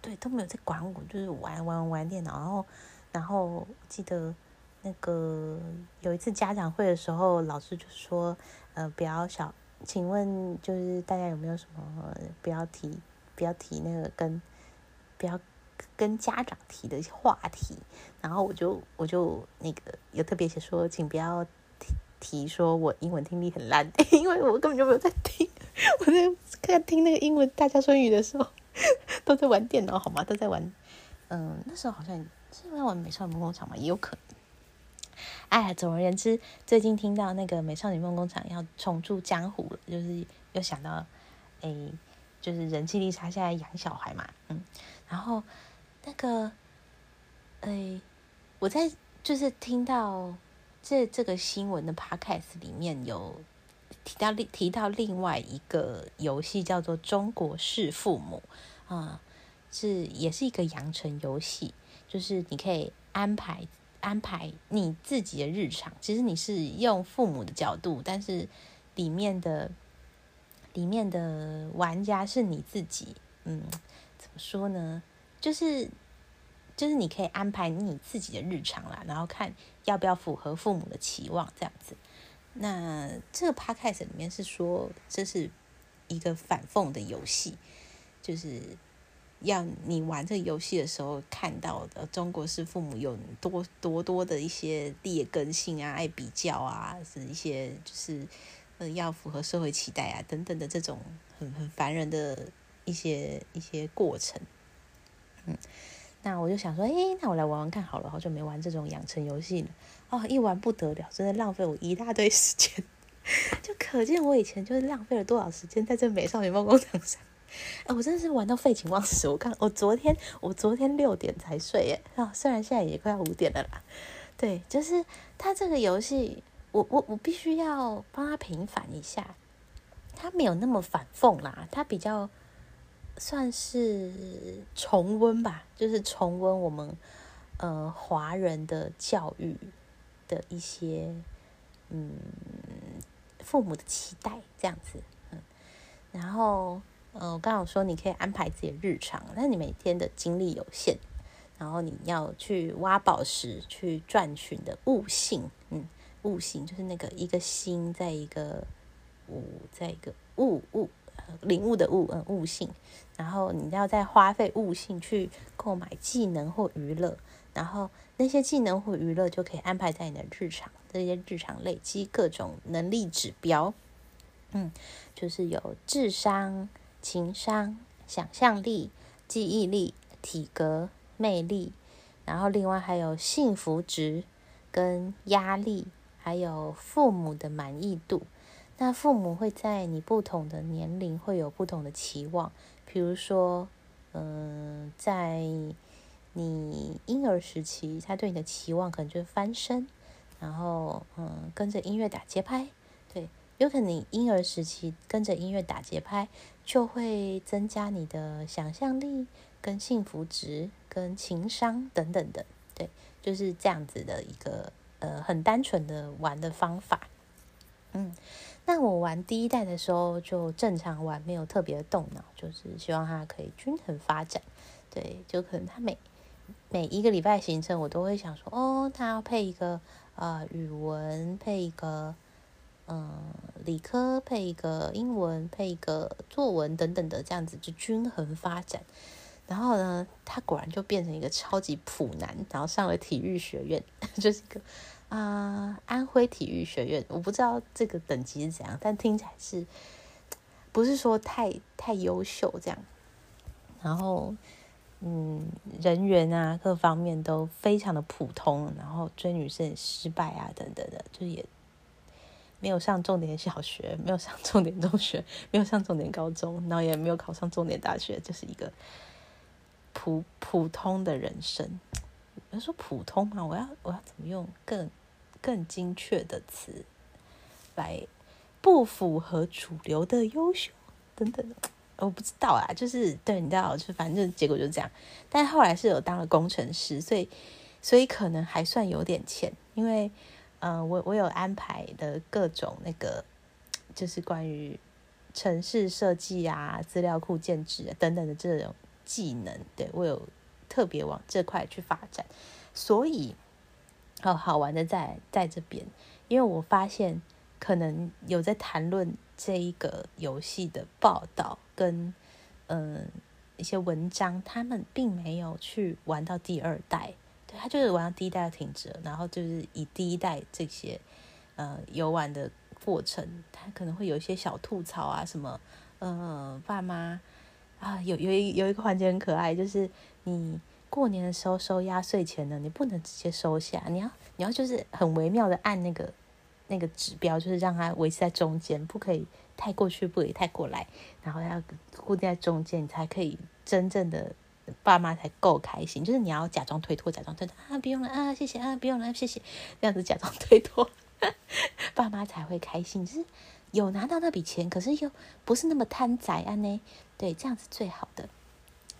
对都没有在管我，就是玩玩玩电脑，然后。然后记得那个有一次家长会的时候，老师就说：“呃，不要小，请问就是大家有没有什么不要提，不要提那个跟不要跟家长提的话题。”然后我就我就那个有特别写说，请不要提说我英文听力很烂，因为我根本就没有在听，我在看听那个英文大家说英语的时候都在玩电脑，好吗？都在玩，嗯，那时候好像。是在玩《美少女梦工厂》嘛？也有可能。哎，总而言之，最近听到那个《美少女梦工厂》要重出江湖了，就是又想到，哎，就是人气丽莎现在养小孩嘛，嗯，然后那个，哎，我在就是听到这这个新闻的 podcast 里面有提到提到另外一个游戏叫做《中国式父母》啊，是也是一个养成游戏。就是你可以安排安排你自己的日常，其实你是用父母的角度，但是里面的里面的玩家是你自己。嗯，怎么说呢？就是就是你可以安排你自己的日常啦，然后看要不要符合父母的期望这样子。那这个 podcast 里面是说这是一个反讽的游戏，就是。要你玩这个游戏的时候看到的中国式父母有多多多的一些劣根性啊，爱比较啊，是一些就是呃要符合社会期待啊等等的这种很很烦人的一些一些过程。嗯，那我就想说，哎，那我来玩玩看好了，好久没玩这种养成游戏了。哦，一玩不得了，真的浪费我一大堆时间，就可见我以前就是浪费了多少时间在这美少女梦工厂上。哎，我真的是玩到废寝忘食。我看我昨天，我昨天六点才睡耶。啊，虽然现在也快要五点了啦。对，就是他这个游戏，我我我必须要帮他平反一下。他没有那么反讽啦，他比较算是重温吧，就是重温我们呃华人的教育的一些嗯父母的期待这样子。嗯，然后。呃，我刚好说你可以安排自己的日常，但你每天的精力有限，然后你要去挖宝石，去赚取你的悟性，嗯，悟性就是那个一个心在一个五，在一个悟悟领悟的悟，嗯，悟性，然后你要再花费悟性去购买技能或娱乐，然后那些技能或娱乐就可以安排在你的日常，这些日常累积各种能力指标，嗯，就是有智商。情商、想象力、记忆力、体格、魅力、然后另外还有幸福值跟压力，还有父母的满意度。那父母会在你不同的年龄会有不同的期望，比如说，嗯，在你婴儿时期，他对你的期望可能就是翻身，然后嗯，跟着音乐打节拍。对，有可能你婴儿时期跟着音乐打节拍，就会增加你的想象力、跟幸福值、跟情商等等的。对，就是这样子的一个呃很单纯的玩的方法。嗯，那我玩第一代的时候就正常玩，没有特别的动脑，就是希望它可以均衡发展。对，就可能它每每一个礼拜行程，我都会想说，哦，它要配一个呃语文，配一个嗯理科，配一个英文，配一个作文等等的，这样子就均衡发展。然后呢，他果然就变成一个超级普男，然后上了体育学院，就是一个。啊，安徽体育学院，我不知道这个等级是怎样，但听起来是不是说太太优秀这样？然后，嗯，人缘啊，各方面都非常的普通，然后追女生也失败啊，等等的，就也没有上重点小学，没有上重点中学，没有上重点高中，然后也没有考上重点大学，就是一个普普通的人生。要说普通嘛，我要我要怎么用更？更精确的词来不符合主流的优秀等等，我不知道啊，就是对，你知道，就反正结果就是这样。但后来是有当了工程师，所以所以可能还算有点钱，因为嗯，我我有安排的各种那个，就是关于城市设计啊、资料库建制等等的这种技能，对我有特别往这块去发展，所以。哦，好玩的在在这边，因为我发现可能有在谈论这一个游戏的报道跟嗯一些文章，他们并没有去玩到第二代，对他就是玩到第一代停止，然后就是以第一代这些呃游玩的过程，他可能会有一些小吐槽啊，什么呃爸妈啊有有一有一个环节很可爱，就是你。过年的时候收压岁钱呢，你不能直接收下，你要你要就是很微妙的按那个那个指标，就是让它维持在中间，不可以太过去，不可以太过来，然后要固定在中间，你才可以真正的爸妈才够开心。就是你要假装推脱，假装推脱啊，不用了啊，谢谢啊，不用了，谢谢，这样子假装推脱，爸妈才会开心。就是有拿到那笔钱，可是又不是那么贪财啊呢，对，这样子最好的。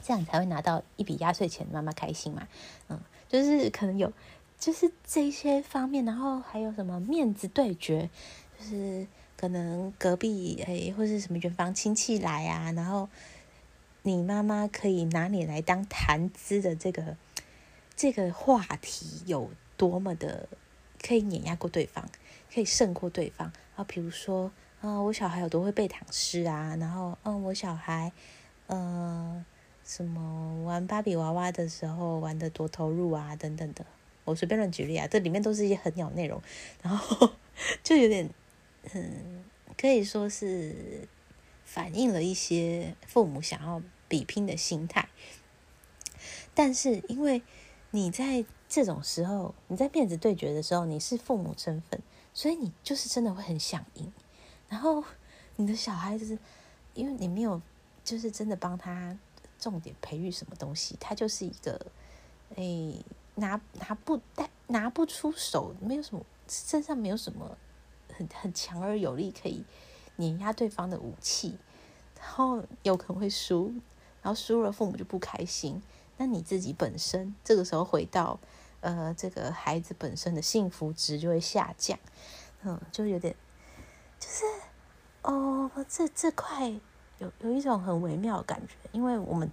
这样才会拿到一笔压岁钱，妈妈开心嘛？嗯，就是可能有，就是这些方面，然后还有什么面子对决，就是可能隔壁诶或是什么远房亲戚来啊，然后你妈妈可以拿你来当谈资的这个这个话题有多么的可以碾压过对方，可以胜过对方啊？比如说，啊，我小孩有多会背唐诗啊？然后，嗯，我小孩，嗯。什么玩芭比娃娃的时候玩的多投入啊，等等的，我随便乱举例啊，这里面都是一些很鸟内容，然后 就有点，嗯，可以说是反映了一些父母想要比拼的心态。但是因为你在这种时候，你在面子对决的时候，你是父母身份，所以你就是真的会很想赢。然后你的小孩就是因为你没有，就是真的帮他。重点培育什么东西？他就是一个，哎，拿拿不带拿不出手，没有什么身上没有什么很很强而有力可以碾压对方的武器，然后有可能会输，然后输了父母就不开心。那你自己本身这个时候回到呃这个孩子本身的幸福值就会下降，嗯，就有点就是哦这这块。有有一种很微妙的感觉，因为我们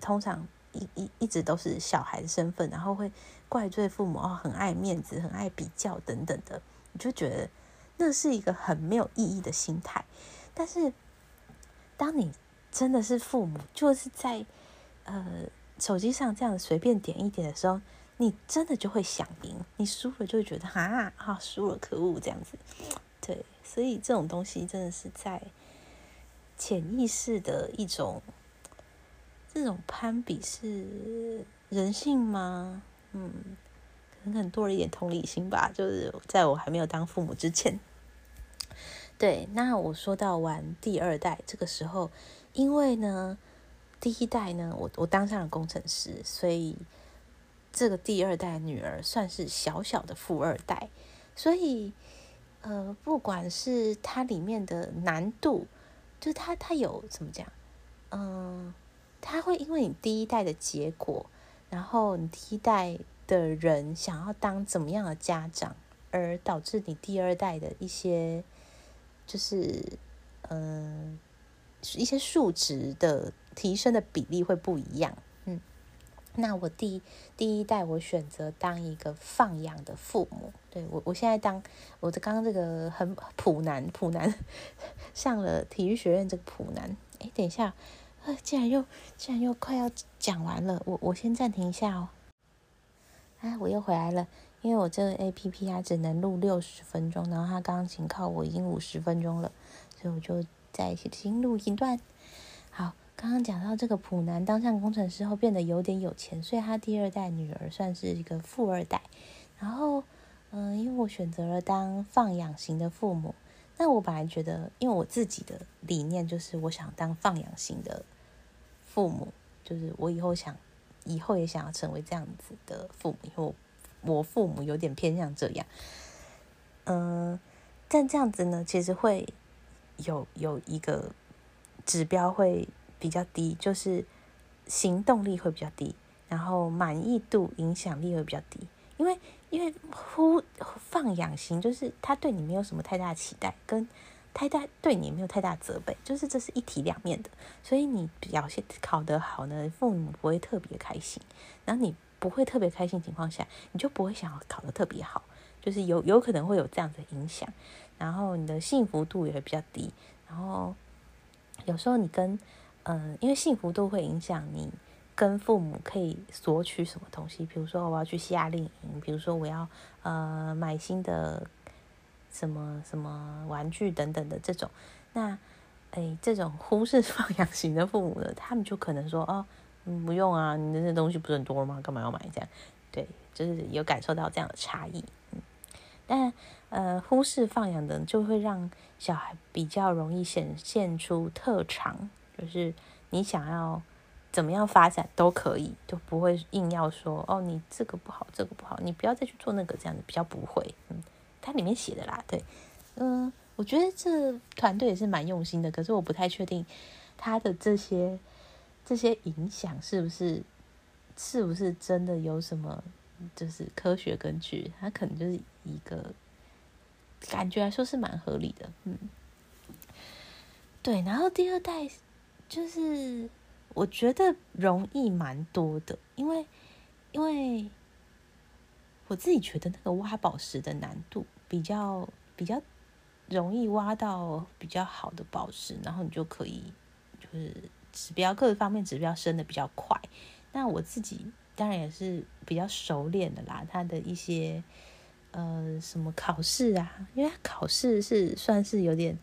通常一一一直都是小孩的身份，然后会怪罪父母哦，很爱面子，很爱比较等等的，你就觉得那是一个很没有意义的心态。但是，当你真的是父母，就是在呃手机上这样随便点一点的时候，你真的就会想赢，你输了就会觉得啊啊输了，可恶这样子。对，所以这种东西真的是在。潜意识的一种，这种攀比是人性吗？嗯，可能很多了一点同理心吧。就是在我还没有当父母之前，对，那我说到玩第二代，这个时候，因为呢，第一代呢，我我当上了工程师，所以这个第二代女儿算是小小的富二代，所以呃，不管是它里面的难度，就是它它有怎么讲，嗯。他会因为你第一代的结果，然后你第一代的人想要当怎么样的家长，而导致你第二代的一些，就是嗯一些数值的提升的比例会不一样。嗯，那我第第一代我选择当一个放养的父母，对我我现在当我的刚刚这个很普男普男 上了体育学院这个普男，哎，等一下。啊！竟然又竟然又快要讲完了，我我先暂停一下哦。哎，我又回来了，因为我这个 A P P 啊只能录六十分钟，然后它钢琴靠我已经五十分钟了，所以我就再新录一段。好，刚刚讲到这个普男当上工程师后变得有点有钱，所以他第二代女儿算是一个富二代。然后，嗯，因为我选择了当放养型的父母。那我本来觉得，因为我自己的理念就是我想当放养型的父母，就是我以后想，以后也想要成为这样子的父母，因为我我父母有点偏向这样。嗯，但这样子呢，其实会有有一个指标会比较低，就是行动力会比较低，然后满意度、影响力会比较低。因为，因为忽放养型就是他对你没有什么太大期待，跟太大对你没有太大责备，就是这是一体两面的。所以你表现考得好呢，父母不会特别开心；然后你不会特别开心情况下，你就不会想要考得特别好，就是有有可能会有这样的影响。然后你的幸福度也会比较低。然后有时候你跟嗯，因为幸福度会影响你。跟父母可以索取什么东西？比如说我要去夏令营，比如说我要呃买新的什么什么玩具等等的这种。那哎，这种忽视放养型的父母呢，他们就可能说哦，嗯不用啊，你的那东西不是很多吗？干嘛要买这样？对，就是有感受到这样的差异。嗯，但呃，忽视放养的就会让小孩比较容易显现出特长，就是你想要。怎么样发展都可以，就不会硬要说哦，你这个不好，这个不好，你不要再去做那个，这样子比较不会。嗯，它里面写的啦，对，嗯，我觉得这团队也是蛮用心的，可是我不太确定他的这些这些影响是不是是不是真的有什么就是科学根据，它可能就是一个感觉来说是蛮合理的，嗯，对，然后第二代就是。我觉得容易蛮多的，因为因为我自己觉得那个挖宝石的难度比较比较容易挖到比较好的宝石，然后你就可以就是指标各个方面指标升的比较快。那我自己当然也是比较熟练的啦，他的一些呃什么考试啊，因为考试是算是有点。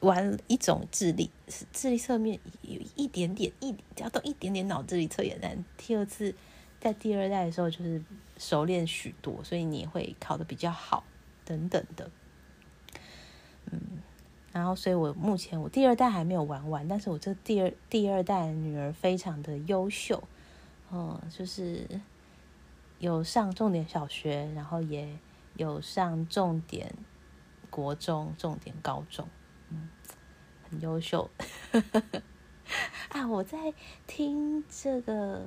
玩一种智力，智力侧面有一点点一只要到一点点脑智力测验，但第二次在第二代的时候就是熟练许多，所以你会考的比较好等等的。嗯，然后所以我目前我第二代还没有玩完，但是我这第二第二代女儿非常的优秀，嗯，就是有上重点小学，然后也有上重点国中、重点高中。很优秀 啊！我在听这个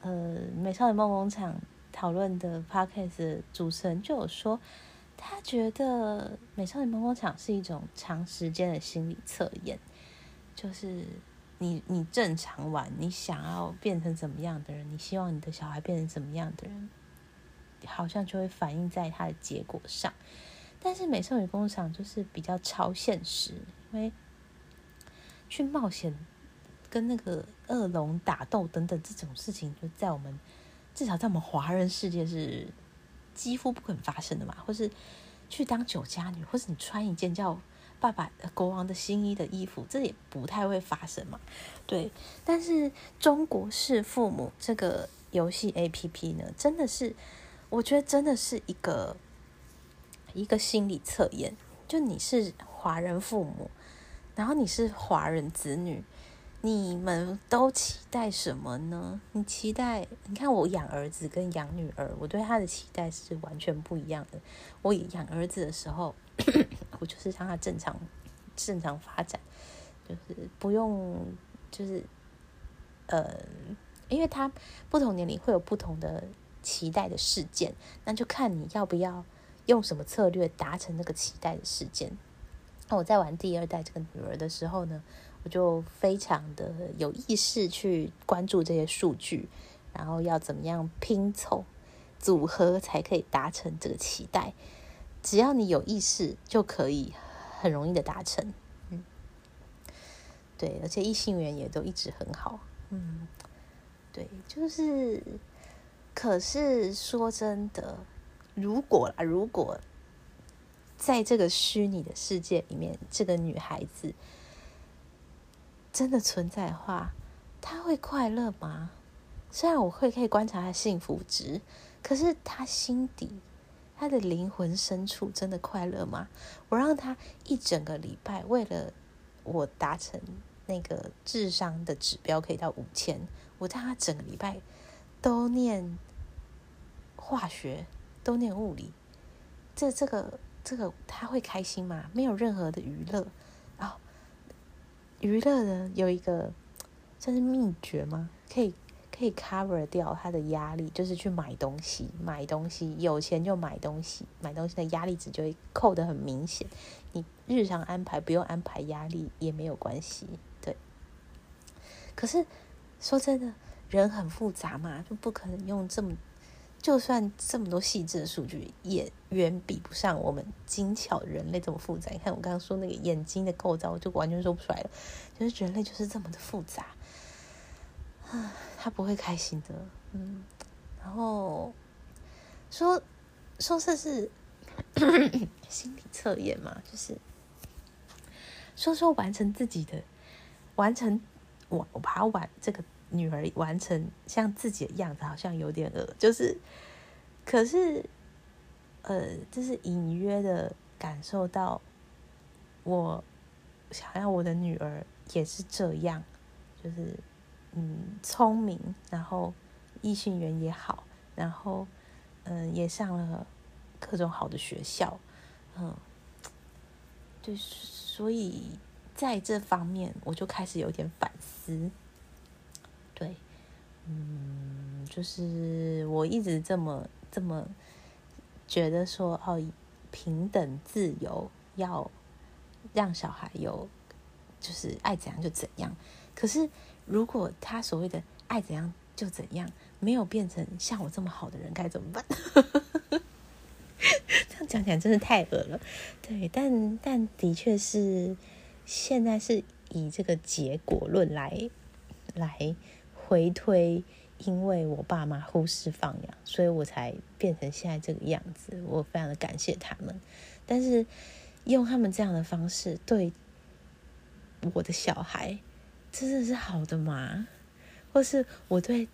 呃《美少女梦工厂》讨论的 podcast 主持人就有说，他觉得《美少女梦工厂》是一种长时间的心理测验，就是你你正常玩，你想要变成怎么样的人，你希望你的小孩变成怎么样的人，好像就会反映在他的结果上。但是美少女工厂就是比较超现实，因为去冒险、跟那个恶龙打斗等等这种事情，就在我们至少在我们华人世界是几乎不可能发生的嘛。或是去当酒家女，或是你穿一件叫爸爸国王的新衣的衣服，这也不太会发生嘛。对，但是中国式父母这个游戏 A P P 呢，真的是，我觉得真的是一个一个心理测验。就你是华人父母，然后你是华人子女，你们都期待什么呢？你期待？你看我养儿子跟养女儿，我对他的期待是完全不一样的。我养儿子的时候，我就是让他正常正常发展，就是不用就是呃。因为他不同年龄会有不同的期待的事件，那就看你要不要用什么策略达成那个期待的事件。那我在玩第二代这个女儿的时候呢，我就非常的有意识去关注这些数据，然后要怎么样拼凑组合才可以达成这个期待。只要你有意识，就可以很容易的达成。嗯，对，而且异性缘也都一直很好。嗯。对，就是，可是说真的，如果啦，如果在这个虚拟的世界里面，这个女孩子真的存在的话，她会快乐吗？虽然我会可以观察她幸福值，可是她心底、她的灵魂深处真的快乐吗？我让她一整个礼拜，为了我达成那个智商的指标，可以到五千。我让她整个礼拜都念化学，都念物理，这这个这个他会开心吗？没有任何的娱乐啊，娱乐呢有一个算是秘诀吗？可以可以 cover 掉他的压力，就是去买东西，买东西有钱就买东西，买东西的压力值就会扣得很明显。你日常安排不用安排压力也没有关系，对。可是。说真的，人很复杂嘛，就不可能用这么，就算这么多细致的数据，也远比不上我们精巧人类这么复杂。你看我刚刚说那个眼睛的构造，我就完全说不出来了。就是人类就是这么的复杂，啊，他不会开心的，嗯。然后说说这是心理测验嘛，就是说说完成自己的，完成我我把它完这个。女儿完成像自己的样子，好像有点恶，就是，可是，呃，就是隐约的感受到，我想要我的女儿也是这样，就是，嗯，聪明，然后异性缘也好，然后，嗯，也上了各种好的学校，嗯，对，所以在这方面，我就开始有点反思。嗯，就是我一直这么这么觉得说，哦，平等自由要让小孩有，就是爱怎样就怎样。可是如果他所谓的爱怎样就怎样，没有变成像我这么好的人，该怎么办？这样讲起来真是太恶了。对，但但的确是现在是以这个结果论来来。回推，因为我爸妈忽视放养，所以我才变成现在这个样子。我非常的感谢他们，但是用他们这样的方式对我的小孩，真的是好的吗？或是我对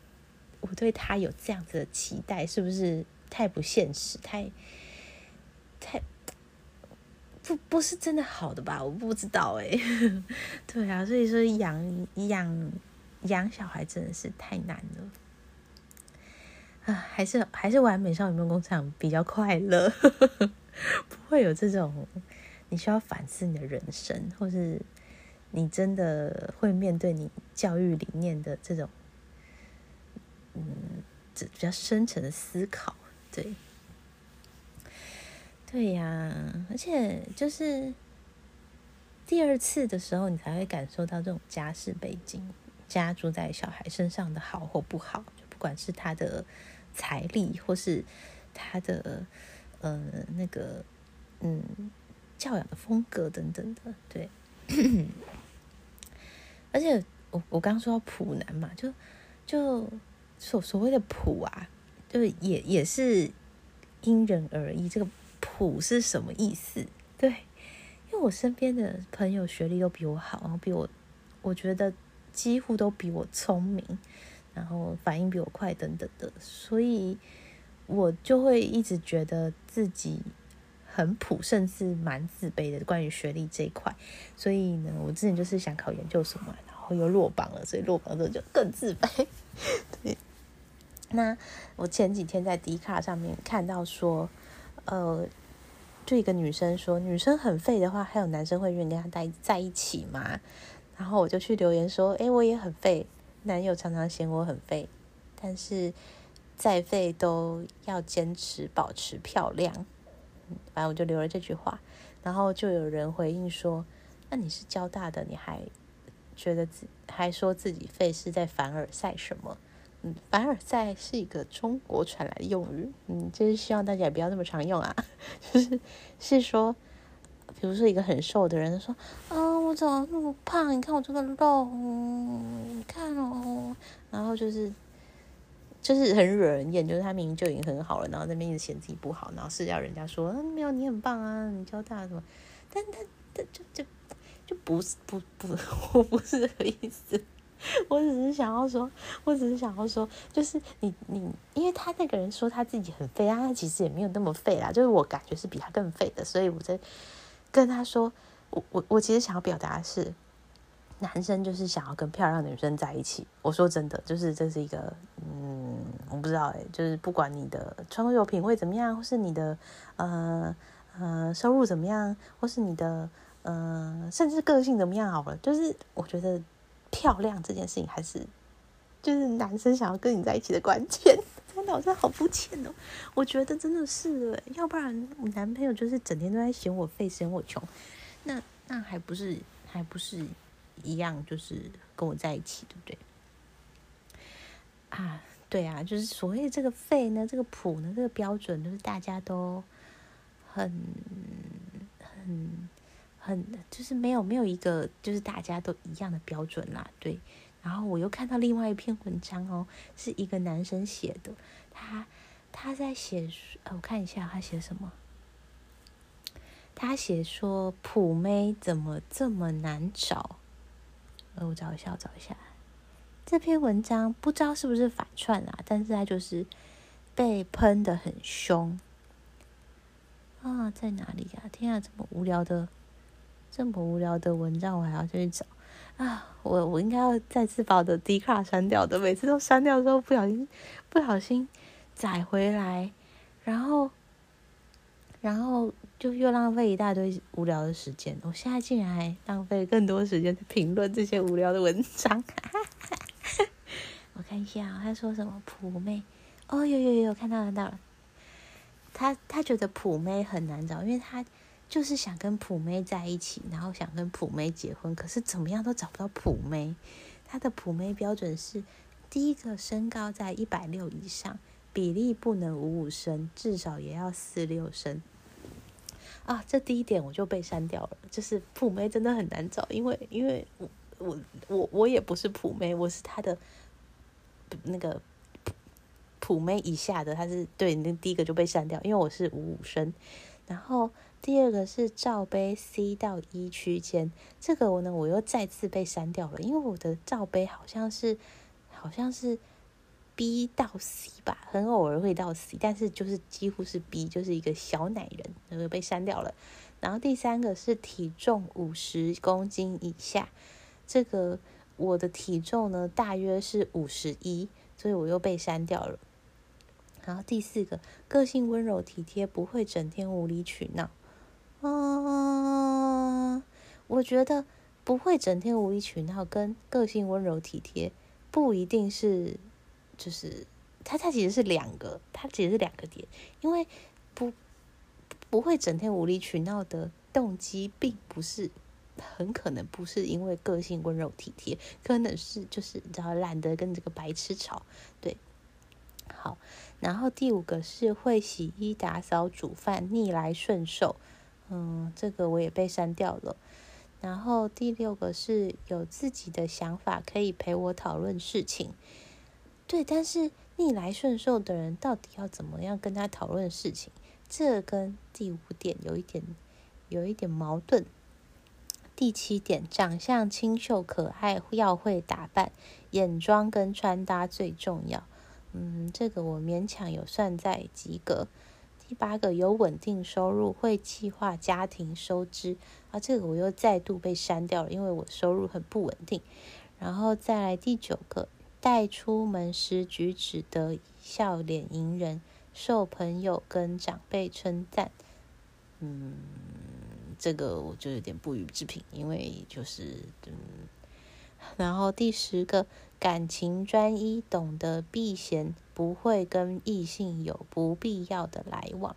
我对他有这样子的期待，是不是太不现实？太太不不是真的好的吧？我不知道哎。对啊，所以说养养。养小孩真的是太难了啊！还是还是玩美少女梦工厂比较快乐，不会有这种你需要反思你的人生，或是你真的会面对你教育理念的这种，嗯，这比较深层的思考。对，对呀，而且就是第二次的时候，你才会感受到这种家世背景。加注在小孩身上的好或不好，就不管是他的财力，或是他的呃那个嗯教养的风格等等的，对。而且我我刚刚说到普男嘛，就就所所谓的普啊，就也也是因人而异。这个普是什么意思？对，因为我身边的朋友学历都比我好，然后比我，我觉得。几乎都比我聪明，然后反应比我快等等的，所以我就会一直觉得自己很普，甚至蛮自卑的。关于学历这一块，所以呢，我之前就是想考研究所嘛，然后又落榜了，所以落榜之后就更自卑。对，那我前几天在迪卡上面看到说，呃，就一个女生说，女生很废的话，还有男生会愿意跟她待在一起吗？然后我就去留言说，诶，我也很废。男友常常嫌我很废，但是再废都要坚持保持漂亮。反正我就留了这句话，然后就有人回应说：“那你是交大的，你还觉得自还说自己废是在凡尔赛什么？”嗯，凡尔赛是一个中国传来的用语，嗯，就是希望大家也不要那么常用啊。就是是说，比如说一个很瘦的人说：“啊。”我怎么那么胖？你看我这个肉，你看哦，然后就是就是很惹人厌，就是他明明就已经很好了，然后那边一直嫌自己不好，然后是要人家说嗯没有你很棒啊，你交大什么？但他他就就就不是不不，我不是这个意思，我只是想要说，我只是想要说，就是你你，因为他那个人说他自己很废啊，他其实也没有那么废啦，就是我感觉是比他更废的，所以我在跟他说。我我我其实想要表达的是，男生就是想要跟漂亮女生在一起。我说真的，就是这是一个，嗯，我不知道哎，就是不管你的穿着品味怎么样，或是你的呃呃收入怎么样，或是你的呃甚至个性怎么样好了，就是我觉得漂亮这件事情还是就是男生想要跟你在一起的关键。真的，我真的好肤浅哦！我觉得真的是，要不然我男朋友就是整天都在嫌我废，嫌我穷。那那还不是还不是一样，就是跟我在一起，对不对？啊，对啊，就是所谓这个废呢，这个普呢，这个标准，就是大家都很很很，就是没有没有一个就是大家都一样的标准啦，对。然后我又看到另外一篇文章哦，是一个男生写的，他他在写，呃，我看一下他写什么。他写说：“普妹怎么这么难找？”呃，我找一下，我找一下这篇文章，不知道是不是反串啊？但是他就是被喷的很凶啊！在哪里呀？天啊，这么无聊的，这么无聊的文章，我还要去找啊！我我应该要再次把我的 D 卡删掉的，每次都删掉之后不小心不小心载回来，然后然后。就又浪费一大堆无聊的时间，我现在竟然还浪费更多时间评论这些无聊的文章。我看一下，他说什么普妹？哦，有有有，看到看到了。他他觉得普妹很难找，因为他就是想跟普妹在一起，然后想跟普妹结婚，可是怎么样都找不到普妹。他的普妹标准是：第一个身高在一百六以上，比例不能五五身，至少也要四六身。啊，这第一点我就被删掉了。就是普妹真的很难找，因为因为我我我我也不是普妹，我是他的那个普普妹以下的，他是对那第一个就被删掉，因为我是五五身。然后第二个是罩杯 C 到 E 区间，这个我呢我又再次被删掉了，因为我的罩杯好像是好像是。B 到 C 吧，很偶尔会到 C，但是就是几乎是 B，就是一个小奶人，那个被删掉了。然后第三个是体重五十公斤以下，这个我的体重呢大约是五十一，所以我又被删掉了。然后第四个，个性温柔体贴，不会整天无理取闹。嗯，我觉得不会整天无理取闹跟个性温柔体贴不一定是。就是他，他其实是两个，他其实是两个点，因为不不会整天无理取闹的动机，并不是很可能不是因为个性温柔体贴，可能是就是你知道懒得跟这个白痴吵，对。好，然后第五个是会洗衣、打扫、煮饭，逆来顺受，嗯，这个我也被删掉了。然后第六个是有自己的想法，可以陪我讨论事情。对，但是逆来顺受的人到底要怎么样跟他讨论事情？这跟第五点有一点有一点矛盾。第七点，长相清秀可爱，要会打扮，眼妆跟穿搭最重要。嗯，这个我勉强有算在及格。第八个，有稳定收入，会计划家庭收支。啊，这个我又再度被删掉了，因为我收入很不稳定。然后再来第九个，带出门时举止的笑脸迎人，受朋友跟长辈称赞。嗯。这个我就有点不予置评，因为就是嗯，然后第十个感情专一，懂得避嫌，不会跟异性有不必要的来往。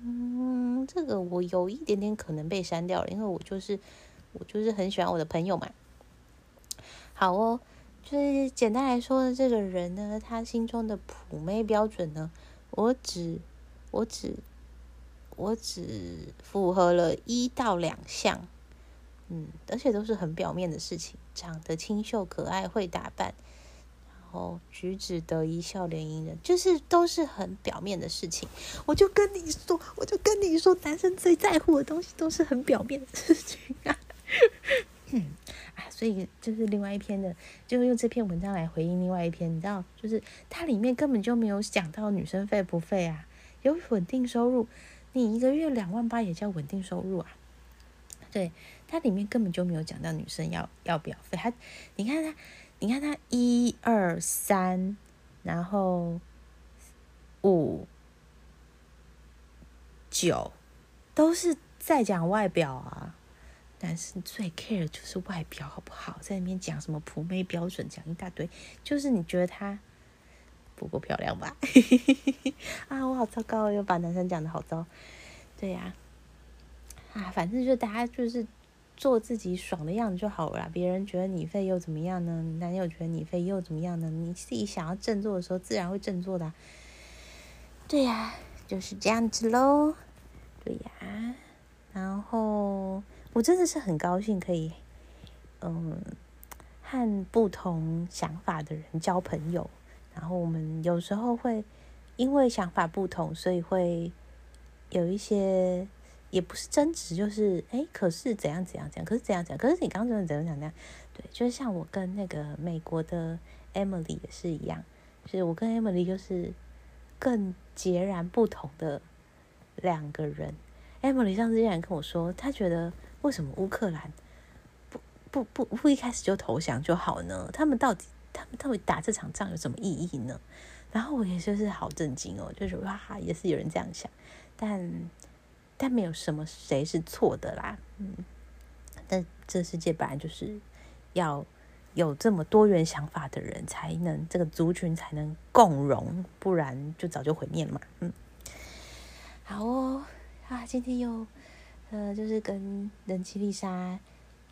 嗯，这个我有一点点可能被删掉了，因为我就是我就是很喜欢我的朋友嘛。好哦，就是简单来说，这个人呢，他心中的普妹标准呢，我只我只。我只符合了一到两项，嗯，而且都是很表面的事情，长得清秀可爱，会打扮，然后举止得意，笑脸迎人，就是都是很表面的事情。我就跟你说，我就跟你说，男生最在乎的东西都是很表面的事情啊。嗯，啊，所以就是另外一篇的，就用这篇文章来回应另外一篇，你知道，就是它里面根本就没有讲到女生费不费啊，有稳定收入。你一个月两万八也叫稳定收入啊？对，它里面根本就没有讲到女生要要不要费。它，你看它，你看它一二三，然后五九，都是在讲外表啊。但是最 care 就是外表好不好？在里面讲什么普妹标准，讲一大堆，就是你觉得他。不够漂亮吧？啊，我好糟糕，又把男生讲的好糟。对呀，啊，反正就大家就是做自己爽的样子就好了。别人觉得你废又怎么样呢？男友觉得你废又怎么样呢？你自己想要振作的时候，自然会振作的。对呀，就是这样子喽。对呀，然后我真的是很高兴可以，嗯，和不同想法的人交朋友。然后我们有时候会因为想法不同，所以会有一些也不是争执，就是哎，可是怎样怎样怎样，可是怎样怎样，可是你刚刚说怎样怎样，对，就是像我跟那个美国的 Emily 也是一样，就是我跟 Emily 就是更截然不同的两个人。Emily 上次竟然跟我说，他觉得为什么乌克兰不不不不一开始就投降就好呢？他们到底？他们到底打这场仗有什么意义呢？然后我也就是好震惊哦，就是哇，也是有人这样想，但但没有什么谁是错的啦，嗯，但这世界本来就是要有这么多元想法的人才能这个族群才能共荣，不然就早就毁灭了嘛，嗯，好哦，啊，今天又呃，就是跟人妻丽莎。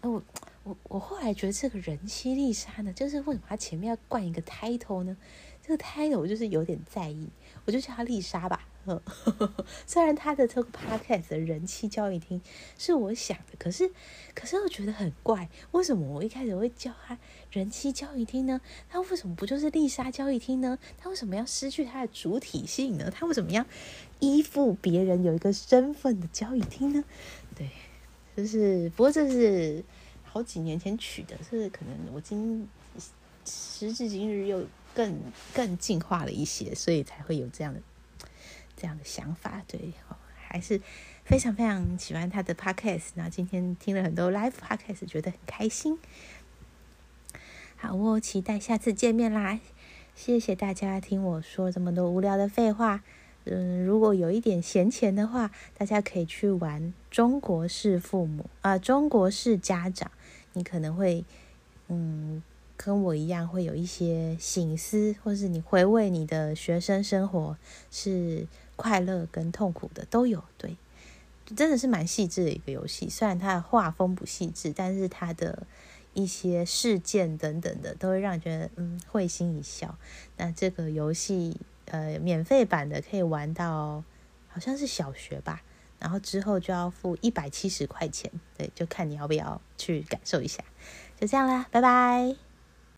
哦，我我后来觉得这个人妻丽莎呢，就是为什么她前面要冠一个 title 呢？这个 title 我就是有点在意，我就叫她丽莎吧。呵 呵虽然他的这个 podcast 的人气交易厅是我想的，可是可是我觉得很怪，为什么我一开始会叫他人气交易厅呢？他为什么不就是丽莎交易厅呢？他为什么要失去他的主体性呢？他为什么要依附别人有一个身份的交易厅呢？对。就是，不过这是好几年前取的，是可能我今时至今日又更更进化了一些，所以才会有这样的这样的想法。对，还是非常非常喜欢他的 podcast。那今天听了很多 live podcast，觉得很开心。好，我期待下次见面啦！谢谢大家听我说这么多无聊的废话。嗯，如果有一点闲钱的话，大家可以去玩中国式父母啊，中国式家长，你可能会嗯跟我一样会有一些醒思，或是你回味你的学生生活是快乐跟痛苦的都有。对，真的是蛮细致的一个游戏，虽然它的画风不细致，但是它的一些事件等等的都会让你觉得嗯会心一笑。那这个游戏。呃，免费版的可以玩到好像是小学吧，然后之后就要付一百七十块钱，对，就看你要不要去感受一下。就这样啦，拜拜。